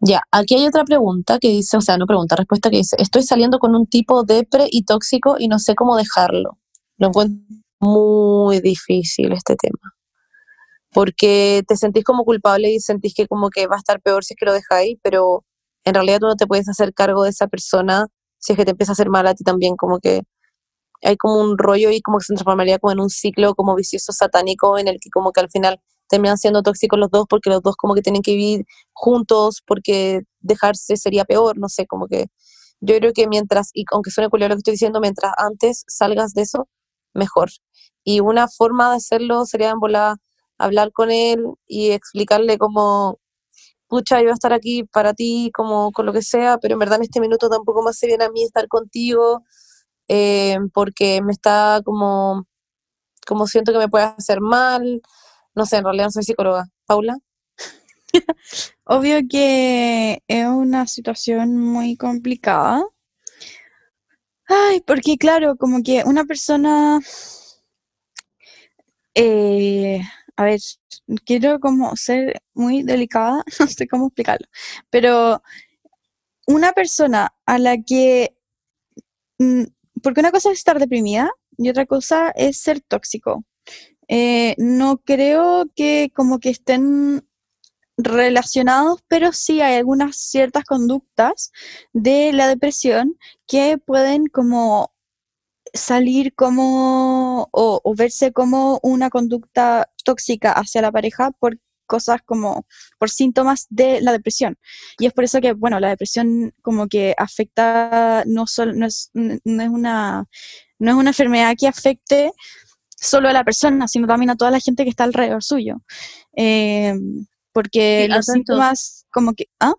ya, aquí hay otra pregunta que dice, o sea, no pregunta, respuesta que dice, estoy saliendo con un tipo depre y tóxico y no sé cómo dejarlo. Lo encuentro muy difícil este tema. Porque te sentís como culpable y sentís que como que va a estar peor si es que lo dejáis, pero en realidad tú no te puedes hacer cargo de esa persona si es que te empieza a hacer mal a ti también, como que hay como un rollo y como que se transformaría como en un ciclo como vicioso satánico en el que como que al final terminan siendo tóxicos los dos porque los dos como que tienen que vivir juntos porque dejarse sería peor, no sé, como que yo creo que mientras, y aunque suene curioso lo que estoy diciendo, mientras antes salgas de eso, mejor. Y una forma de hacerlo sería volar, hablar con él y explicarle como, pucha, yo voy a estar aquí para ti, como con lo que sea, pero en verdad en este minuto tampoco me hace bien a mí estar contigo, eh, porque me está como, como siento que me puede hacer mal, no sé, en realidad no soy psicóloga. Paula. (laughs) Obvio que es una situación muy complicada. Ay, porque claro, como que una persona, eh, a ver, quiero como ser muy delicada, (laughs) no sé cómo explicarlo, pero una persona a la que, mm, porque una cosa es estar deprimida y otra cosa es ser tóxico. Eh, no creo que como que estén relacionados, pero sí hay algunas ciertas conductas de la depresión que pueden como salir como o, verse como una conducta tóxica hacia la pareja por cosas como por síntomas de la depresión. Y es por eso que, bueno, la depresión como que afecta, no, solo, no, es, no es una no es una enfermedad que afecte solo a la persona, sino también a toda la gente que está alrededor suyo. Eh, porque los síntomas, como que. ¿ah?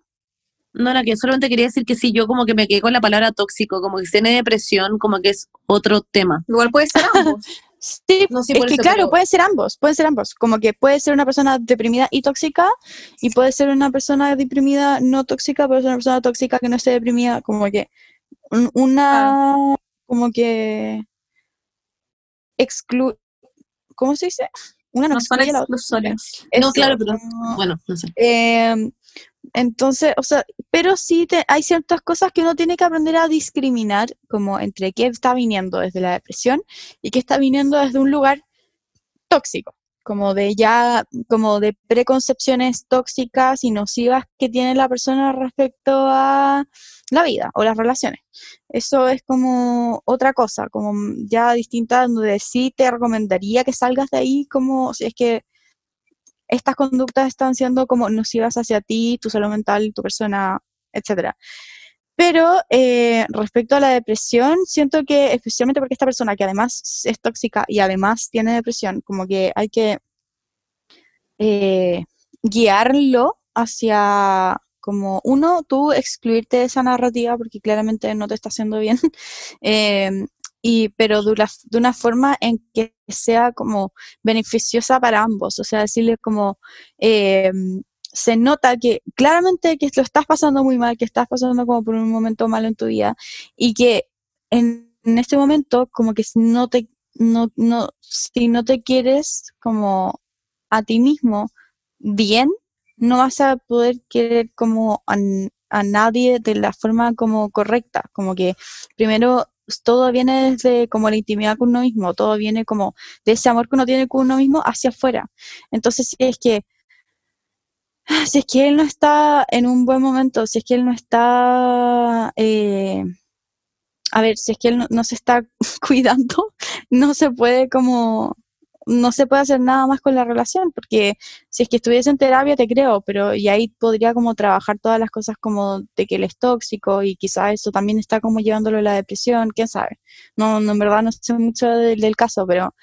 No, no, que solamente quería decir que sí, yo como que me quedé con la palabra tóxico, como que si tiene depresión, como que es otro tema. Igual puede ser ambos. (laughs) Sí, No, sí, es que claro, pero- pueden ser ambos, pueden ser ambos. Como que puede ser una persona deprimida y tóxica, y puede ser una persona deprimida no tóxica, pero es una persona tóxica que no esté deprimida, como que un- una, como que exclu, ¿cómo se dice? Una no No son. No, claro, pero bueno, no sé. Em, entonces, o sea, pero sí te- hay ciertas cosas que uno tiene que aprender a discriminar, como entre qué está viniendo desde la depresión y qué está viniendo desde un lugar tóxico, como de ya, como de preconcepciones tóxicas y nocivas que tiene la persona respecto a la vida o las relaciones. Eso es como otra cosa, como ya distinta, donde sí te recomendaría que salgas de ahí, como si es que estas conductas están siendo como nocivas hacia ti, tu salud mental, tu persona, etcétera. Pero eh, respecto a la depresión, siento que especialmente porque esta persona que además es tóxica y además tiene depresión, como que hay que eh, guiarlo hacia como uno, tú excluirte de esa narrativa porque claramente no te está haciendo bien, (laughs) em, y, pero de una, de una forma en que sea como beneficiosa para ambos, o sea, decirle como, em, se nota que claramente que lo estás pasando muy mal, que estás pasando como por un momento malo en tu vida y que en, este momento como que si no te, si no te quieres como a ti mismo bien, no vas a poder querer como a, a nadie de la forma como correcta, como que primero todo viene desde como la intimidad con uno mismo, todo viene como de ese amor que uno tiene con uno mismo hacia afuera. Entonces, si es que si es que él no está en un buen momento, si es que él no está, eh, a ver, si es que él no se está (laughs) cuidando, no se puede como, no se puede hacer nada más con la relación, porque si es que estuviese en terapia te creo, pero y ahí podría como trabajar todas las cosas como de que él es tóxico y quizás eso también está como llevándolo a la depresión, quién sabe. No, no, en verdad no sé mucho del, caso, pero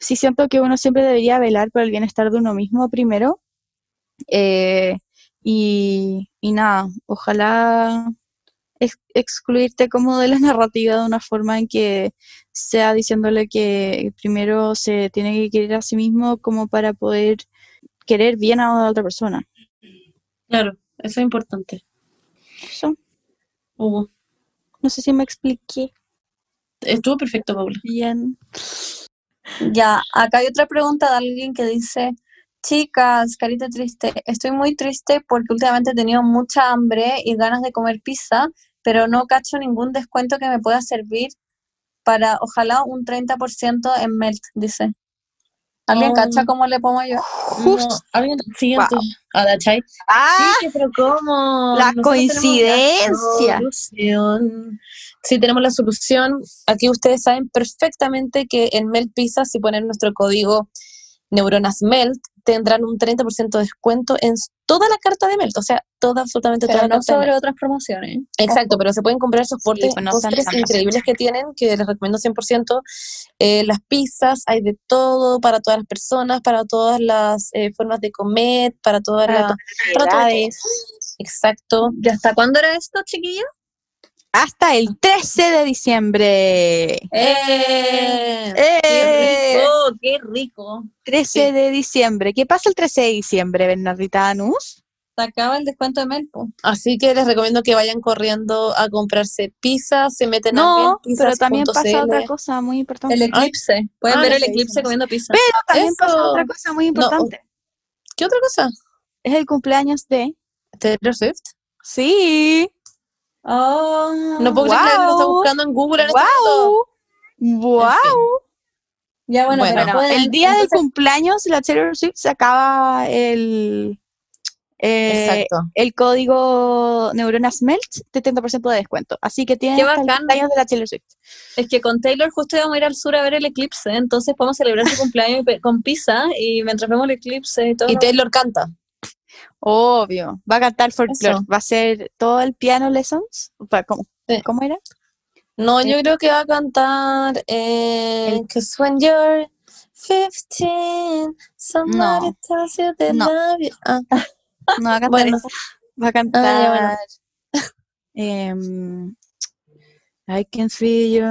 sí siento que uno siempre debería velar por el bienestar de uno mismo primero eh, y, y nada, ojalá ex- excluirte como de la (laughs) narrativa de una forma en que sea diciéndole que primero se tiene que querer a sí mismo como para poder querer bien a la otra persona. Claro, eso es importante. Eso, Hugo. no sé si me expliqué Estuvo perfecto, Paula. bien. Ya, acá hay otra pregunta de alguien que dice, chicas, carita triste, estoy muy triste porque últimamente he tenido mucha hambre y ganas de comer pizza, pero no cacho ningún descuento que me pueda servir para, ojalá, un 30% en Melt, dice. ¿Alguien Oh. cacha cómo le pongo yo? Justo. No, alguien siguiente. Ah, ¿cachai? ¡Ah! Sí, pero ¿cómo? La Nosotros coincidencia. la. Sí, tenemos la solución. Aquí ustedes saben perfectamente que en Melt Pizza, si ponen nuestro código Neuronas Melt, tendrán un 30% de descuento en toda la carta de Melt. O sea, toda, absolutamente Pero toda la no carta de sobre otras promociones. Exacto, pero se pueden comprar esos postres, pues no postres increíbles que tienen, que les recomiendo 100%. Eh, las pizzas, hay de todo, para todas las personas, para todas las eh, formas de comer, para todas Para las... todas para todo. Exacto. ¿Y hasta cuándo era esto, chiquillos? Hasta el 13 de diciembre. ¡Eh! ¡Eh! ¡Qué rico! ¡Qué rico! 13 de diciembre. ¿Qué pasa el 13 de diciembre, Bernardita Anus? Se acaba el descuento de Melpo. Así que les recomiendo que vayan corriendo a comprarse pizzas, se meten No, a pero también pasa otra cosa muy importante. El eclipse. Pueden Ah, ver el eclipse comiendo pizza. Pero también pasa otra cosa muy importante. ¿Qué otra cosa? Es el cumpleaños de... Taylor Swift. Sí. Oh, No puedo creer que lo está buscando en Google en este momento. ¡Wow! ¡Wow! Ya bueno, Bueno, pero pueden- el día del cumpleaños de la Taylor Swift se acaba el, eh, el código Neuronas Melt de 30% de descuento. Así que bacán. cumpleaños de la Taylor Swift. Es que con Taylor justo íbamos a ir al sur a ver el eclipse, entonces podemos celebrar su (laughs) cumpleaños con pizza y mientras vemos el eclipse y todo. Y Taylor canta. Obvio. Va a cantar folklore. Va a ser todo el piano lessons. ¿Cómo, Sí. ¿cómo era? No, yo creo que va a cantar eh, Cause when you're 15, somebody No. tells you they No. love you. Ah, No va a cantar Bueno. eso. Va a cantar. Ah, (laughs) bueno. em, I can feel your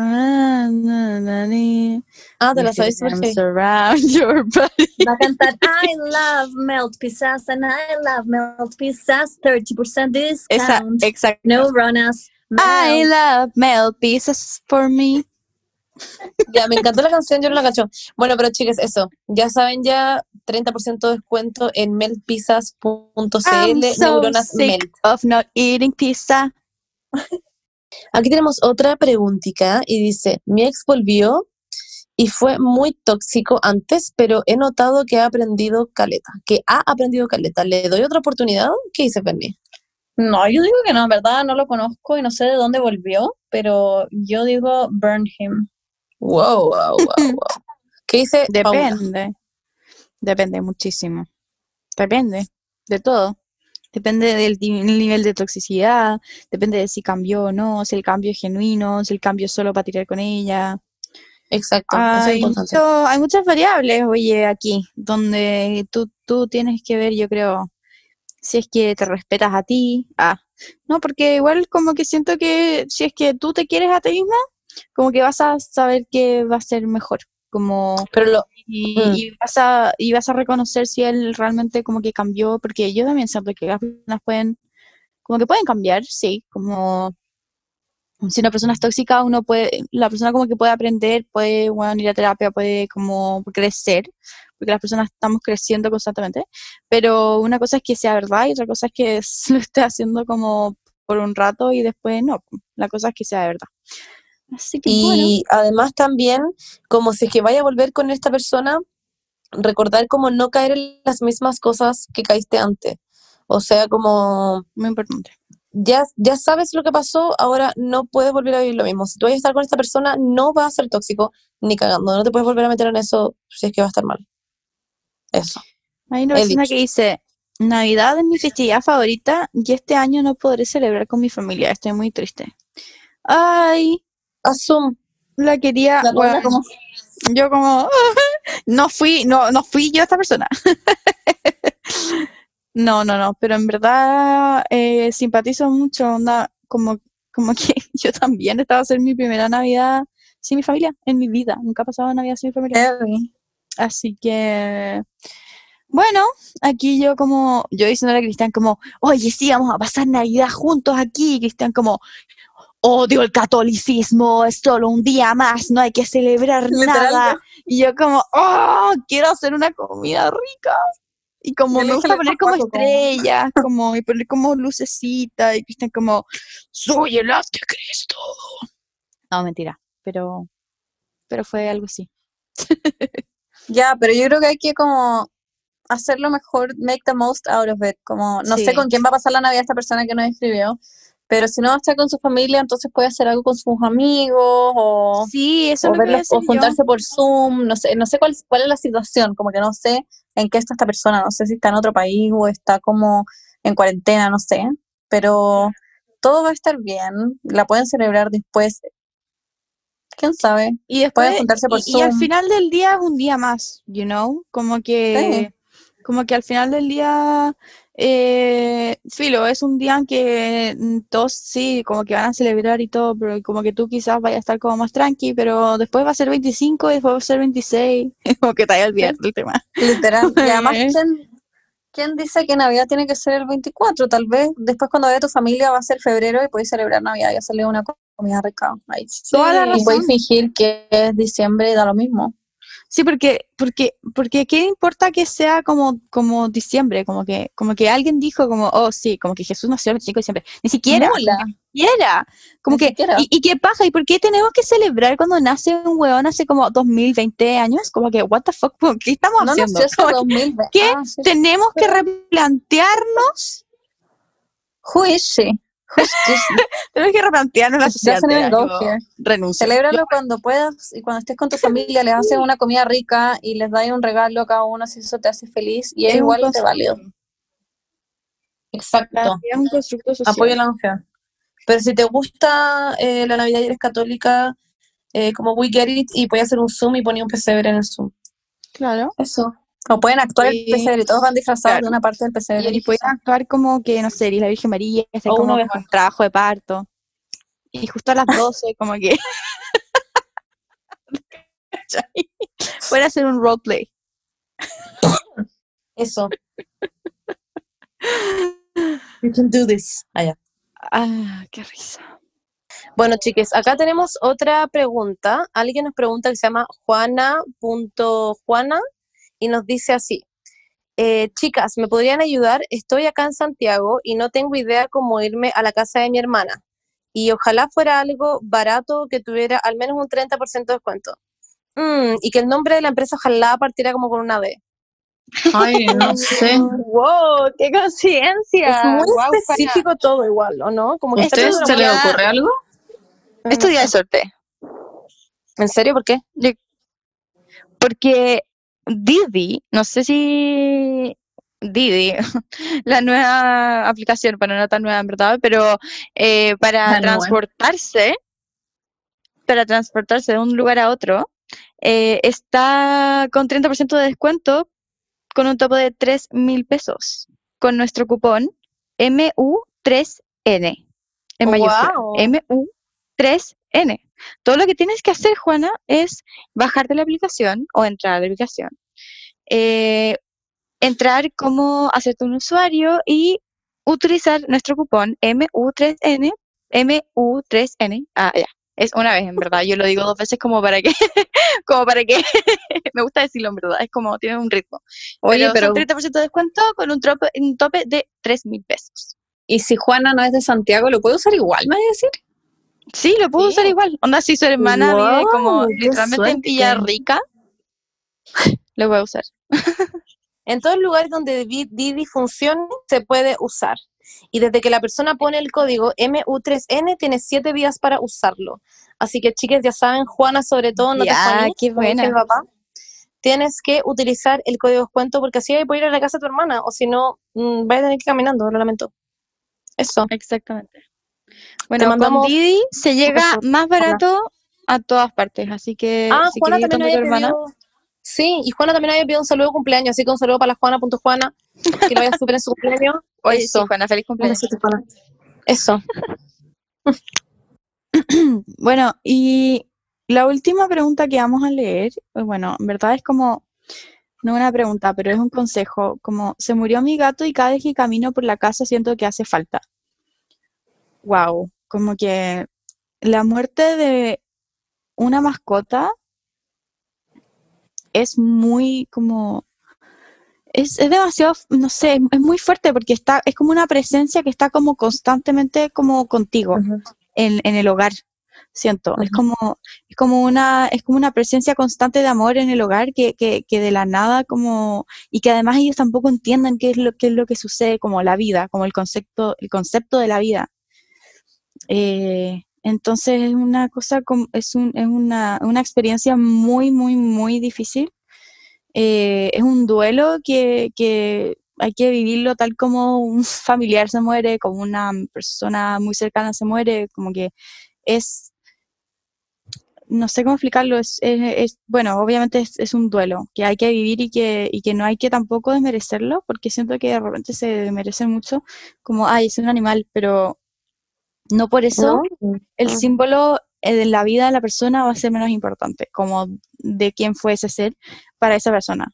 Ah, te la sabes (laughs) your body. Va a cantar I love melt pizzas and I love melt pizzas, 30% Esa, discount. exacto. No runners. I love melt pieces for me. Ya, me encantó la canción, yo no la cacho. Bueno, pero chicas, eso. Ya saben ya, 30% de descuento en meltpizzas.cl, so neuronas sick melt. of not eating pizza. (laughs) Aquí tenemos otra preguntita y dice, mi ex volvió y fue muy tóxico antes, pero he notado que ha aprendido caleta, que ha aprendido caleta. ¿Le doy otra oportunidad? ¿Qué dice Penny? No, yo digo que no, en verdad no lo conozco y no sé de dónde volvió, pero yo digo burn him. Wow, wow, wow, (laughs) wow. ¿Qué dice Paula? Depende. Depende muchísimo. Depende de todo. Depende del nivel de toxicidad, depende de si cambió o no, si el cambio es genuino, si el cambio es solo para tirar con ella. Exacto, eso es Hay, importante. mucho- hay muchas variables, oye, aquí, donde tú, tú tienes que ver, yo creo, si es que te respetas a ti. Ah, no, porque igual como que siento que si es que tú te quieres a ti misma, como que vas a saber que va a ser mejor. Como Pero lo, y, Mm. y vas a, y vas a reconocer si él realmente como que cambió, porque yo también siento que las personas pueden, como que pueden cambiar, sí, como si una persona es tóxica, uno puede, la persona como que puede aprender, puede bueno, ir a terapia, puede como crecer, porque las personas estamos creciendo constantemente, pero una cosa es que sea verdad y otra cosa es que (laughs) lo esté haciendo como por un rato y después no, la cosa es que sea de verdad. Así que bueno. y además también, como si es que vaya a volver con esta persona, recordar como no caer en las mismas cosas que caíste antes. O sea, como Muy importante. ya, ya sabes lo que pasó, ahora no puedes volver a vivir lo mismo. Si tú vas a estar con esta persona, no va a ser tóxico ni cagando. No te puedes volver a meter en eso si es que va a estar mal. Eso. Hay una persona que dice, Navidad es mi festividad favorita y este año no podré celebrar con mi familia, estoy muy triste. Ay, Asum. la quería, La bueno, como- yo como, (laughs) no fui, no, no fui yo esta persona. (laughs) No, no, no, pero en verdad eh, simpatizo mucho, onda, como, como que (laughs) yo también estaba a ser mi primera Navidad sin mi familia en mi vida, nunca he pasado Navidad sin mi familia. Así que, bueno, aquí yo como, yo diciéndole a Cristian como, oye, sí, vamos a pasar Navidad juntos aquí. Y Cristian como, odio el catolicismo, es solo un día más, no hay que celebrar nada. Y yo como, oh, quiero hacer una comida rica. Y como me gusta poner como estrellas, como, y poner como lucecita, y Cristian como, soy el anticristo. No, mentira, pero, pero fue algo así. (laughs) Ya, pero yo creo que hay que como hacerlo mejor, make the most out of it. Como, no Sí. sé con quién va a pasar la Navidad esta persona que nos escribió, pero si no va a estar con su familia, entonces puede hacer algo con sus amigos o, Sí, eso o, lo verlos- o yo. juntarse por Zoom. No sé, no sé cuál, cuál es la situación, como que no sé en qué está esta persona, no sé si está en otro país o está como en cuarentena, no sé, pero todo va a estar bien, la pueden celebrar después. ¿Quién sabe? Y después, Pueden juntarse por y, y al Zoom. final del día es un día más, you know, como que, como que al final del día, eh, filo, es un día en que mm, todos sí, como que van a celebrar y todo, pero como que tú quizás vayas a estar como más tranqui, pero después va a ser 25 y después va a ser 26, (laughs) como que te vaya a olvidar del tema. Literal. Y además. (laughs) ¿quién, quién dice que Navidad tiene que ser el 24? Tal vez después cuando vaya tu familia va a ser febrero y puedes celebrar Navidad y hacerle una co- comida rica. Ahí. Toda la Y puedes fingir que es diciembre y da lo mismo. Sí, porque, porque, porque qué importa que sea como, como diciembre, como que, como que alguien dijo como, oh sí, como que Jesús nació el 25 de diciembre. Ni siquiera. Mula. siquiera. Como Ni que, siquiera. ¿y, y qué paja? ¿Y por qué tenemos que celebrar cuando nace un weón hace como 2020 años? Como que, what the fuck, ¿qué estamos No haciendo? nació hasta Como que 2020. ¿qué? Ah, sí. tenemos que replantearnos, Who is she? (laughs) Tenemos que replantearnos la sociedad. Celébralo cuando puedas y cuando estés con tu familia, les haces una comida rica y les das un regalo a cada uno si eso te hace feliz y es, Es igual constructo. válido. Exacto. Navidad es un constructo social. Apoyo la noción. Pero si te gusta eh, la Navidad y eres católica, eh, como we get it, y puedes hacer un Zoom y poner un pesebre en el Zoom. Claro. Eso. O pueden actuar Sí. el pesebre, todos van disfrazados Claro. de una parte del pesebre. Y pueden actuar como que, no sé, eres la Virgen María, una como un trabajo de parto. Y justo a las 12, como que. (laughs) Pueden hacer un roleplay. Eso. You can do this. Ya. Ah, qué risa. Bueno, chiques, acá tenemos otra pregunta. Alguien nos pregunta que se llama Juana.Juana y nos dice así. eh, chicas, ¿me podrían ayudar? Estoy acá en Santiago y no tengo idea cómo irme a la casa de mi hermana. Y ojalá fuera algo barato que tuviera al menos un 30% de descuento. Mm, y que el nombre de la empresa ojalá partiera como con una D. Ay, no (laughs) sé. ¡Wow! ¡Qué conciencia! Es muy específico todo igual, ¿o no? Como que ¿A está ustedes se les ya- ocurre algo? Es tu día de suerte. ¿En serio? ¿Por qué? Porque Didi, no sé si Didi, (laughs) la nueva aplicación, bueno, no tan nueva en verdad, pero eh, para La nueva. transportarse, para transportarse de un lugar a otro, eh, está con 30% de descuento con un topo de 3 mil pesos con nuestro cupón MU3N en mayúscula. Guau. MU3N. Todo lo que tienes que hacer, Juana, es bajarte la aplicación o entrar a la aplicación. eh, entrar como hacerte un usuario y utilizar nuestro cupón MU3N. MU3N. Ah, ya. Es una vez, en verdad. Yo lo digo dos veces como para que, (laughs) como para que, (laughs) me gusta decirlo en verdad. Es como tiene un ritmo. Oye, pero, pero son 30% de descuento con un, trope- un tope de 3 mil pesos. ¿y si Juana no es de Santiago, lo puede usar igual, me vas a decir? Sí, lo puedo usar igual. Onda, si su hermana vive como literalmente en. Villarrica, (laughs) lo voy a usar. En todos los lugares donde Di- Didi funcione, se puede usar. Y desde que la persona pone el código MU3N, tiene siete días para usarlo. Así que, chicas, ya saben, Juana, sobre todo, no te Ya, qué buena. el papá. Tienes que utilizar el código de descuento porque así poder ir a la casa de tu hermana, o si no, mm, vas a tener que ir caminando, lo lamento. Eso. Exactamente. Bueno, mandamos con Didi se llega más barato a todas partes, así que Ah, si Juana también había pedido. Sí, y Juana también había pedido un saludo de cumpleaños, así que un saludo para la Juana.Juana, que le vaya súper en su cumpleaños. (laughs) oye, sí, Eso. Juana, feliz cumpleaños. Juana. Eso. (laughs) Bueno, y la última pregunta que vamos a leer, pues bueno, en verdad es como, no una pregunta, pero es un consejo, como se murió mi gato y cada vez que camino por la casa siento que hace falta. Wow, como que la muerte de una mascota es muy como es, es demasiado, no sé, es, muy fuerte porque está, es como una presencia que está como constantemente como contigo en, en el hogar, siento. Es como, es como una, es como una presencia constante de amor en el hogar que, que, que de la nada como, y que además ellos tampoco entienden qué es lo, qué es lo que sucede, como la vida, como el concepto, el concepto de la vida. Eh, entonces es una cosa, es, un, es una, una experiencia muy, muy, muy difícil. Eh, es un duelo que, que hay que vivirlo tal como un (laughs) familiar se muere, como una persona muy cercana se muere, como que es, no sé cómo explicarlo, es, bueno, obviamente es, es un duelo que hay que vivir y que, y que no hay que tampoco desmerecerlo, porque siento que de repente se desmerece mucho, como, ay, es un animal, pero no por eso ¿No? el Ah. símbolo eh, de la vida de la persona va a ser menos importante, como de quién fue ese ser para esa persona.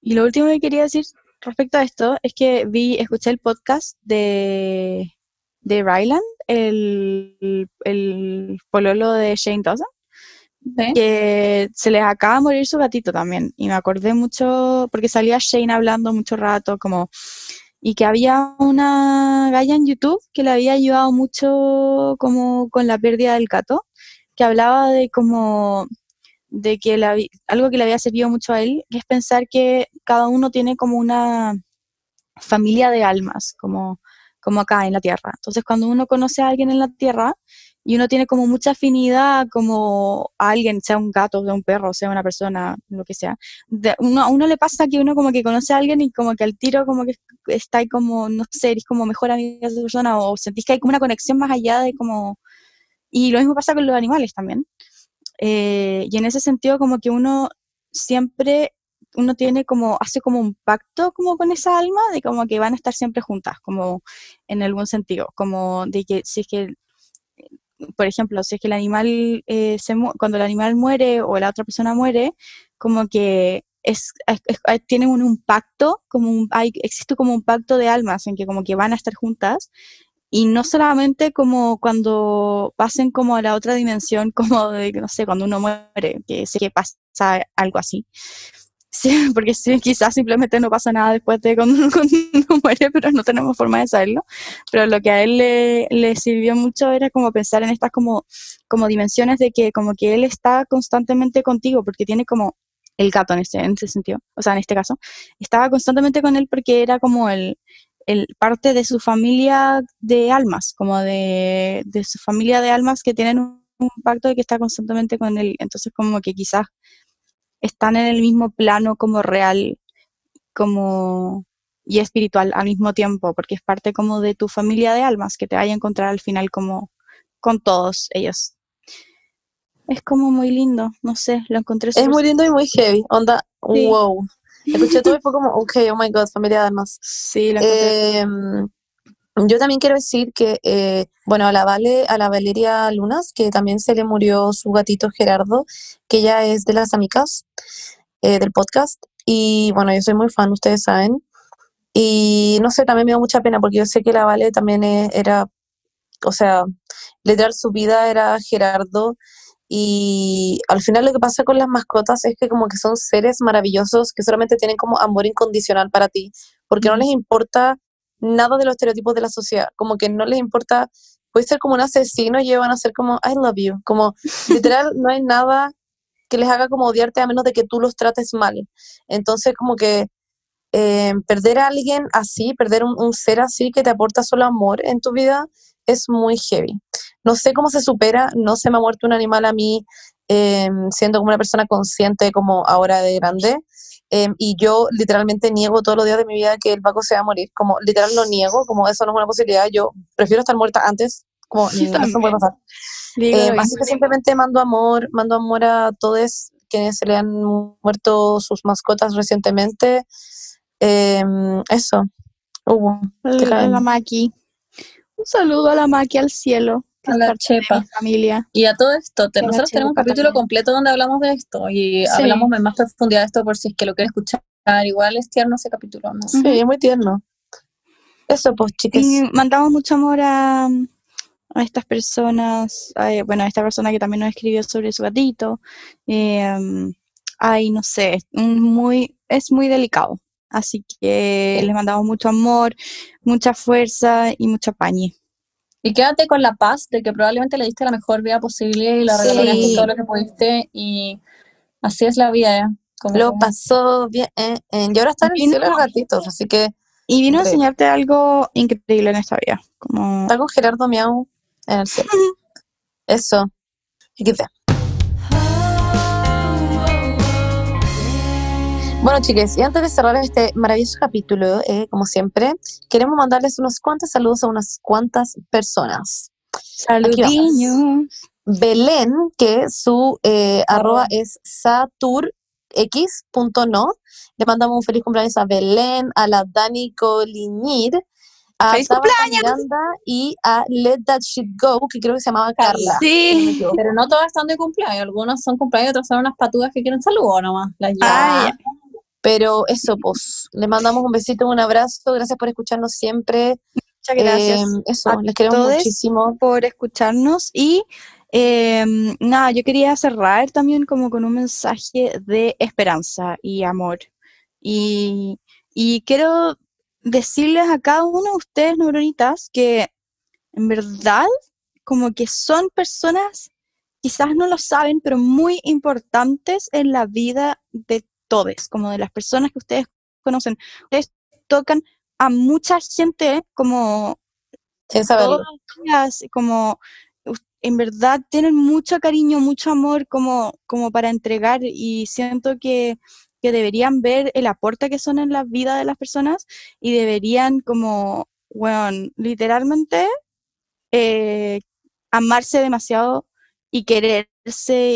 Y lo último que quería decir respecto a esto es que vi, escuché el podcast de, de Ryland, el, el pololo de Shane Dawson, Sí. que se les acaba de morir su gatito también. Y me acordé mucho, porque salía Shane hablando mucho rato, como, y que había una galla en YouTube que le había ayudado mucho como con la pérdida del gato, que hablaba de como de que la algo que le había servido mucho a él, que es pensar que cada uno tiene como una familia de almas, como, como acá en la tierra. Entonces, cuando uno conoce a alguien en la tierra y uno tiene como mucha afinidad como a alguien, sea un gato, sea un perro, sea una persona, lo que sea, de- uno, a uno le pasa que uno como que conoce a alguien y como que al tiro como que está ahí como, no sé, eres como mejor amiga de esa persona o sentís que hay como una conexión más allá de como... Y lo mismo pasa con los animales también. Eh, y en ese sentido como que uno siempre uno tiene como, hace como un pacto como con esa alma de como que van a estar siempre juntas, como en algún sentido, como de que si es que, por ejemplo, si es que el animal, eh, se cuando el animal muere o la otra persona muere, como que es, tienen un, pacto, como un, hay, existe como un pacto de almas en que como que van a estar juntas y no solamente como cuando pasen como a la otra dimensión, (laughs) como de, no sé, cuando uno muere, que sé que pasa algo así. Sí, (laughs) porque sí, quizás simplemente no pasa nada después de (laughs) cuando, uno muere, pero no tenemos forma de saberlo. Pero lo que a él le, le, sirvió mucho era como pensar en estas como, como dimensiones de que como que él está constantemente contigo, porque tiene como el gato en ese, en ese sentido, o sea, en este caso, estaba constantemente con él porque era como el, el parte de su familia de almas, como de, de su familia de almas que tienen un, pacto de que está constantemente con él, entonces como que quizás están en el mismo plano como real, como y espiritual al mismo tiempo, porque es parte como de tu familia de almas que te vaya a encontrar al final como con todos ellos es como muy lindo, no sé, lo encontré Es muy lindo y muy heavy, onda, wow. Escuché todo y fue como, (laughs) ok, oh my god, familia además. Sí, lo encontré. Em, yo también quiero decir que, eh, bueno, a la, vale, a la Valeria Lunas, que también se le murió su gatito Gerardo, que ella es de las amigas eh, del podcast. Y bueno, yo soy muy fan, ustedes saben. Y no sé, también me dio mucha pena porque yo sé que la Vale también e, era, o sea, literal su vida era Gerardo y al final lo que pasa con las mascotas es que como que son seres maravillosos que solamente tienen como amor incondicional para ti, porque no les importa nada de los estereotipos de la sociedad, como que no les importa, puede ser como un asesino y van a ser como I love you, como literal no hay nada que les haga como odiarte a menos de que tú los trates mal. Entonces como que eh, perder a alguien así, perder un, ser así que te aporta solo amor en tu vida, es muy heavy. No sé cómo se supera, no se me ha muerto un animal a mí em, siendo como una persona consciente como ahora de grande. Em, y yo literalmente niego todos los días de mi vida que el Paco se va a morir. Como literal lo niego, como eso no es una posibilidad. Yo prefiero estar muerta antes, como no puede pasar. Em, así que simplemente mando amor, mando amor a todos quienes se le han muerto sus mascotas recientemente. eso. Hubo. la Maki. Un saludo a la Maki al cielo a la chepa. Familia. Y a todo esto, nosotros tenemos un capítulo completo donde hablamos de esto y hablamos en más profundidad de esto por si es que lo quieres escuchar. Igual es tierno ese capítulo, ¿no? Sí, es muy tierno. Eso, pues, chicas. mandamos mucho amor a, a estas personas, bueno, a esta persona que también nos escribió sobre su gatito. Eh, ay, no sé, muy, es muy delicado. Así que les mandamos mucho amor, mucha fuerza y mucha pañe. Y quédate con la paz de que probablemente le diste la mejor vida posible y la regalaste todo lo que pudiste y así es la vida. Como lo pasó bien. Eh, eh, y ahora están en el cielo los gatitos, así que... Y vino a enseñarte algo increíble en esta vida. Como... Está con Gerardo Miau en el cielo. Eso. Y Bueno, chicas, y antes de cerrar este maravilloso capítulo, eh, como siempre, queremos mandarles unos cuantos saludos a unas cuantas personas. Saludiños. Belén, que su eh, arroba es saturx.no. Le mandamos un feliz cumpleaños a Belén, a la Dani Coliñir, a ¡Feliz cumpleaños! y a Let That Shit Go, que creo que se llamaba Carla. Sí. Pero no todas están de cumpleaños. Algunos son cumpleaños, otros son unas patudas que quieren saludos nomás. Las pero eso, pues, le mandamos un besito, un abrazo, gracias por escucharnos siempre. Muchas gracias. Em, eso, les queremos muchísimo. Por escucharnos y em, nada, yo quería cerrar también como con un mensaje de esperanza y amor. Y, y quiero decirles a cada uno de ustedes, neuronitas, que en verdad como que son personas, quizás no lo saben, pero muy importantes en la vida de todos, como de las personas que ustedes conocen. Ustedes tocan a mucha gente como como en verdad tienen mucho cariño, mucho amor como, como para entregar y siento que, que deberían ver el aporte que son en la vida de las personas y deberían como, bueno, literalmente eh, amarse demasiado y querer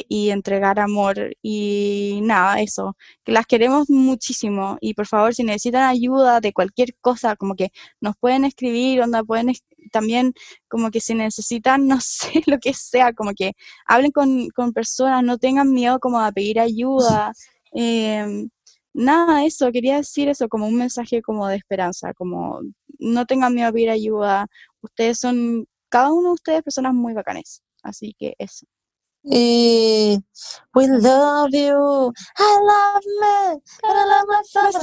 y entregar amor y nada, eso, que las queremos muchísimo y por favor si necesitan ayuda de cualquier cosa, como que nos pueden escribir, onda, pueden también como que si necesitan, (laughs) no sé, lo que sea, como que hablen con, con personas, no tengan miedo como a pedir ayuda. Em, nada, eso, quería decir eso como un mensaje como de esperanza, como no tengan miedo a pedir ayuda, ustedes son, cada uno de ustedes personas muy bacanes, así que eso. Y we love you. I love me. I love myself.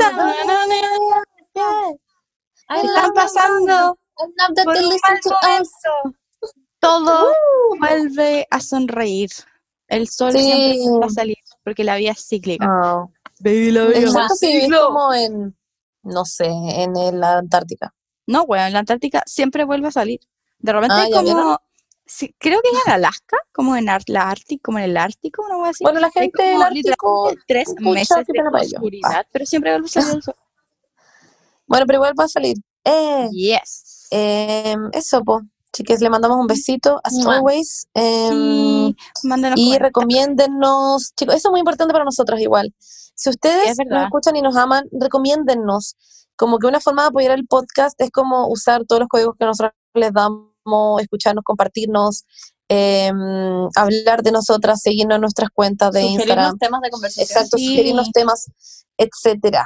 I Están love my pasando. I por un mal to us. Todo vuelve a sonreír. El sol siempre Sí. va a salir porque la vida es cíclica. Oh. Baby, la vida es como en, no sé, en el- la Antártica. No, bueno, en la Antártica siempre vuelve a salir. De repente Ah, hay ¿ya como, sí, creo que es en Alaska, como en Ar- la Ártico, como en el Ártico, una cosa así. Bueno, la gente del como Ártico, tres meses de oscuridad, pero siempre vuelve a salir el sol. Bueno, pero igual va a salir. Eh, Yes. em, eso, po. Chiques, le mandamos un besito, as Mua. always. em, sí, y comentarios. recomiéndennos, chicos, eso es muy importante para nosotros igual. Si ustedes es nos escuchan y nos aman, recomiéndennos. Como que una forma de apoyar el podcast es como usar todos los códigos que nosotros les damos, escucharnos, compartirnos, em, hablar de nosotras, seguirnos en nuestras cuentas de Sugerirnos Instagram. temas de conversación. Exacto, Sí. sugerirnos temas, etcétera.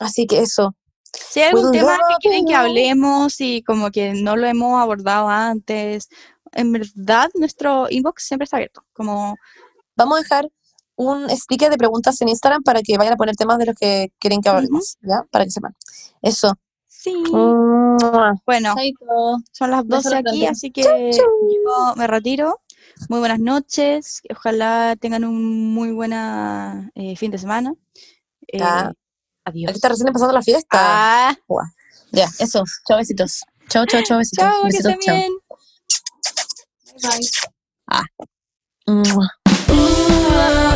Así que eso. Si hay algún We'll tema que love quieren que you. hablemos y como que no lo hemos abordado antes, en verdad nuestro inbox siempre está abierto. Como, Vamos a dejar un sticker de preguntas en Instagram para que vayan a poner temas de los que quieren que hablemos, ¿ya? Para que sepan. Eso. sí, Mua. bueno, son las Besos 12 aquí, así que yo me retiro. Muy buenas noches, ojalá tengan un muy buena eh, fin de semana. Eh. Adiós. Aquí está recién pasando la fiesta. Ah. Ya, eso. Chao, besitos. Chao, chao, chao, besitos. Besitos, chao. Bye, bye. Ah.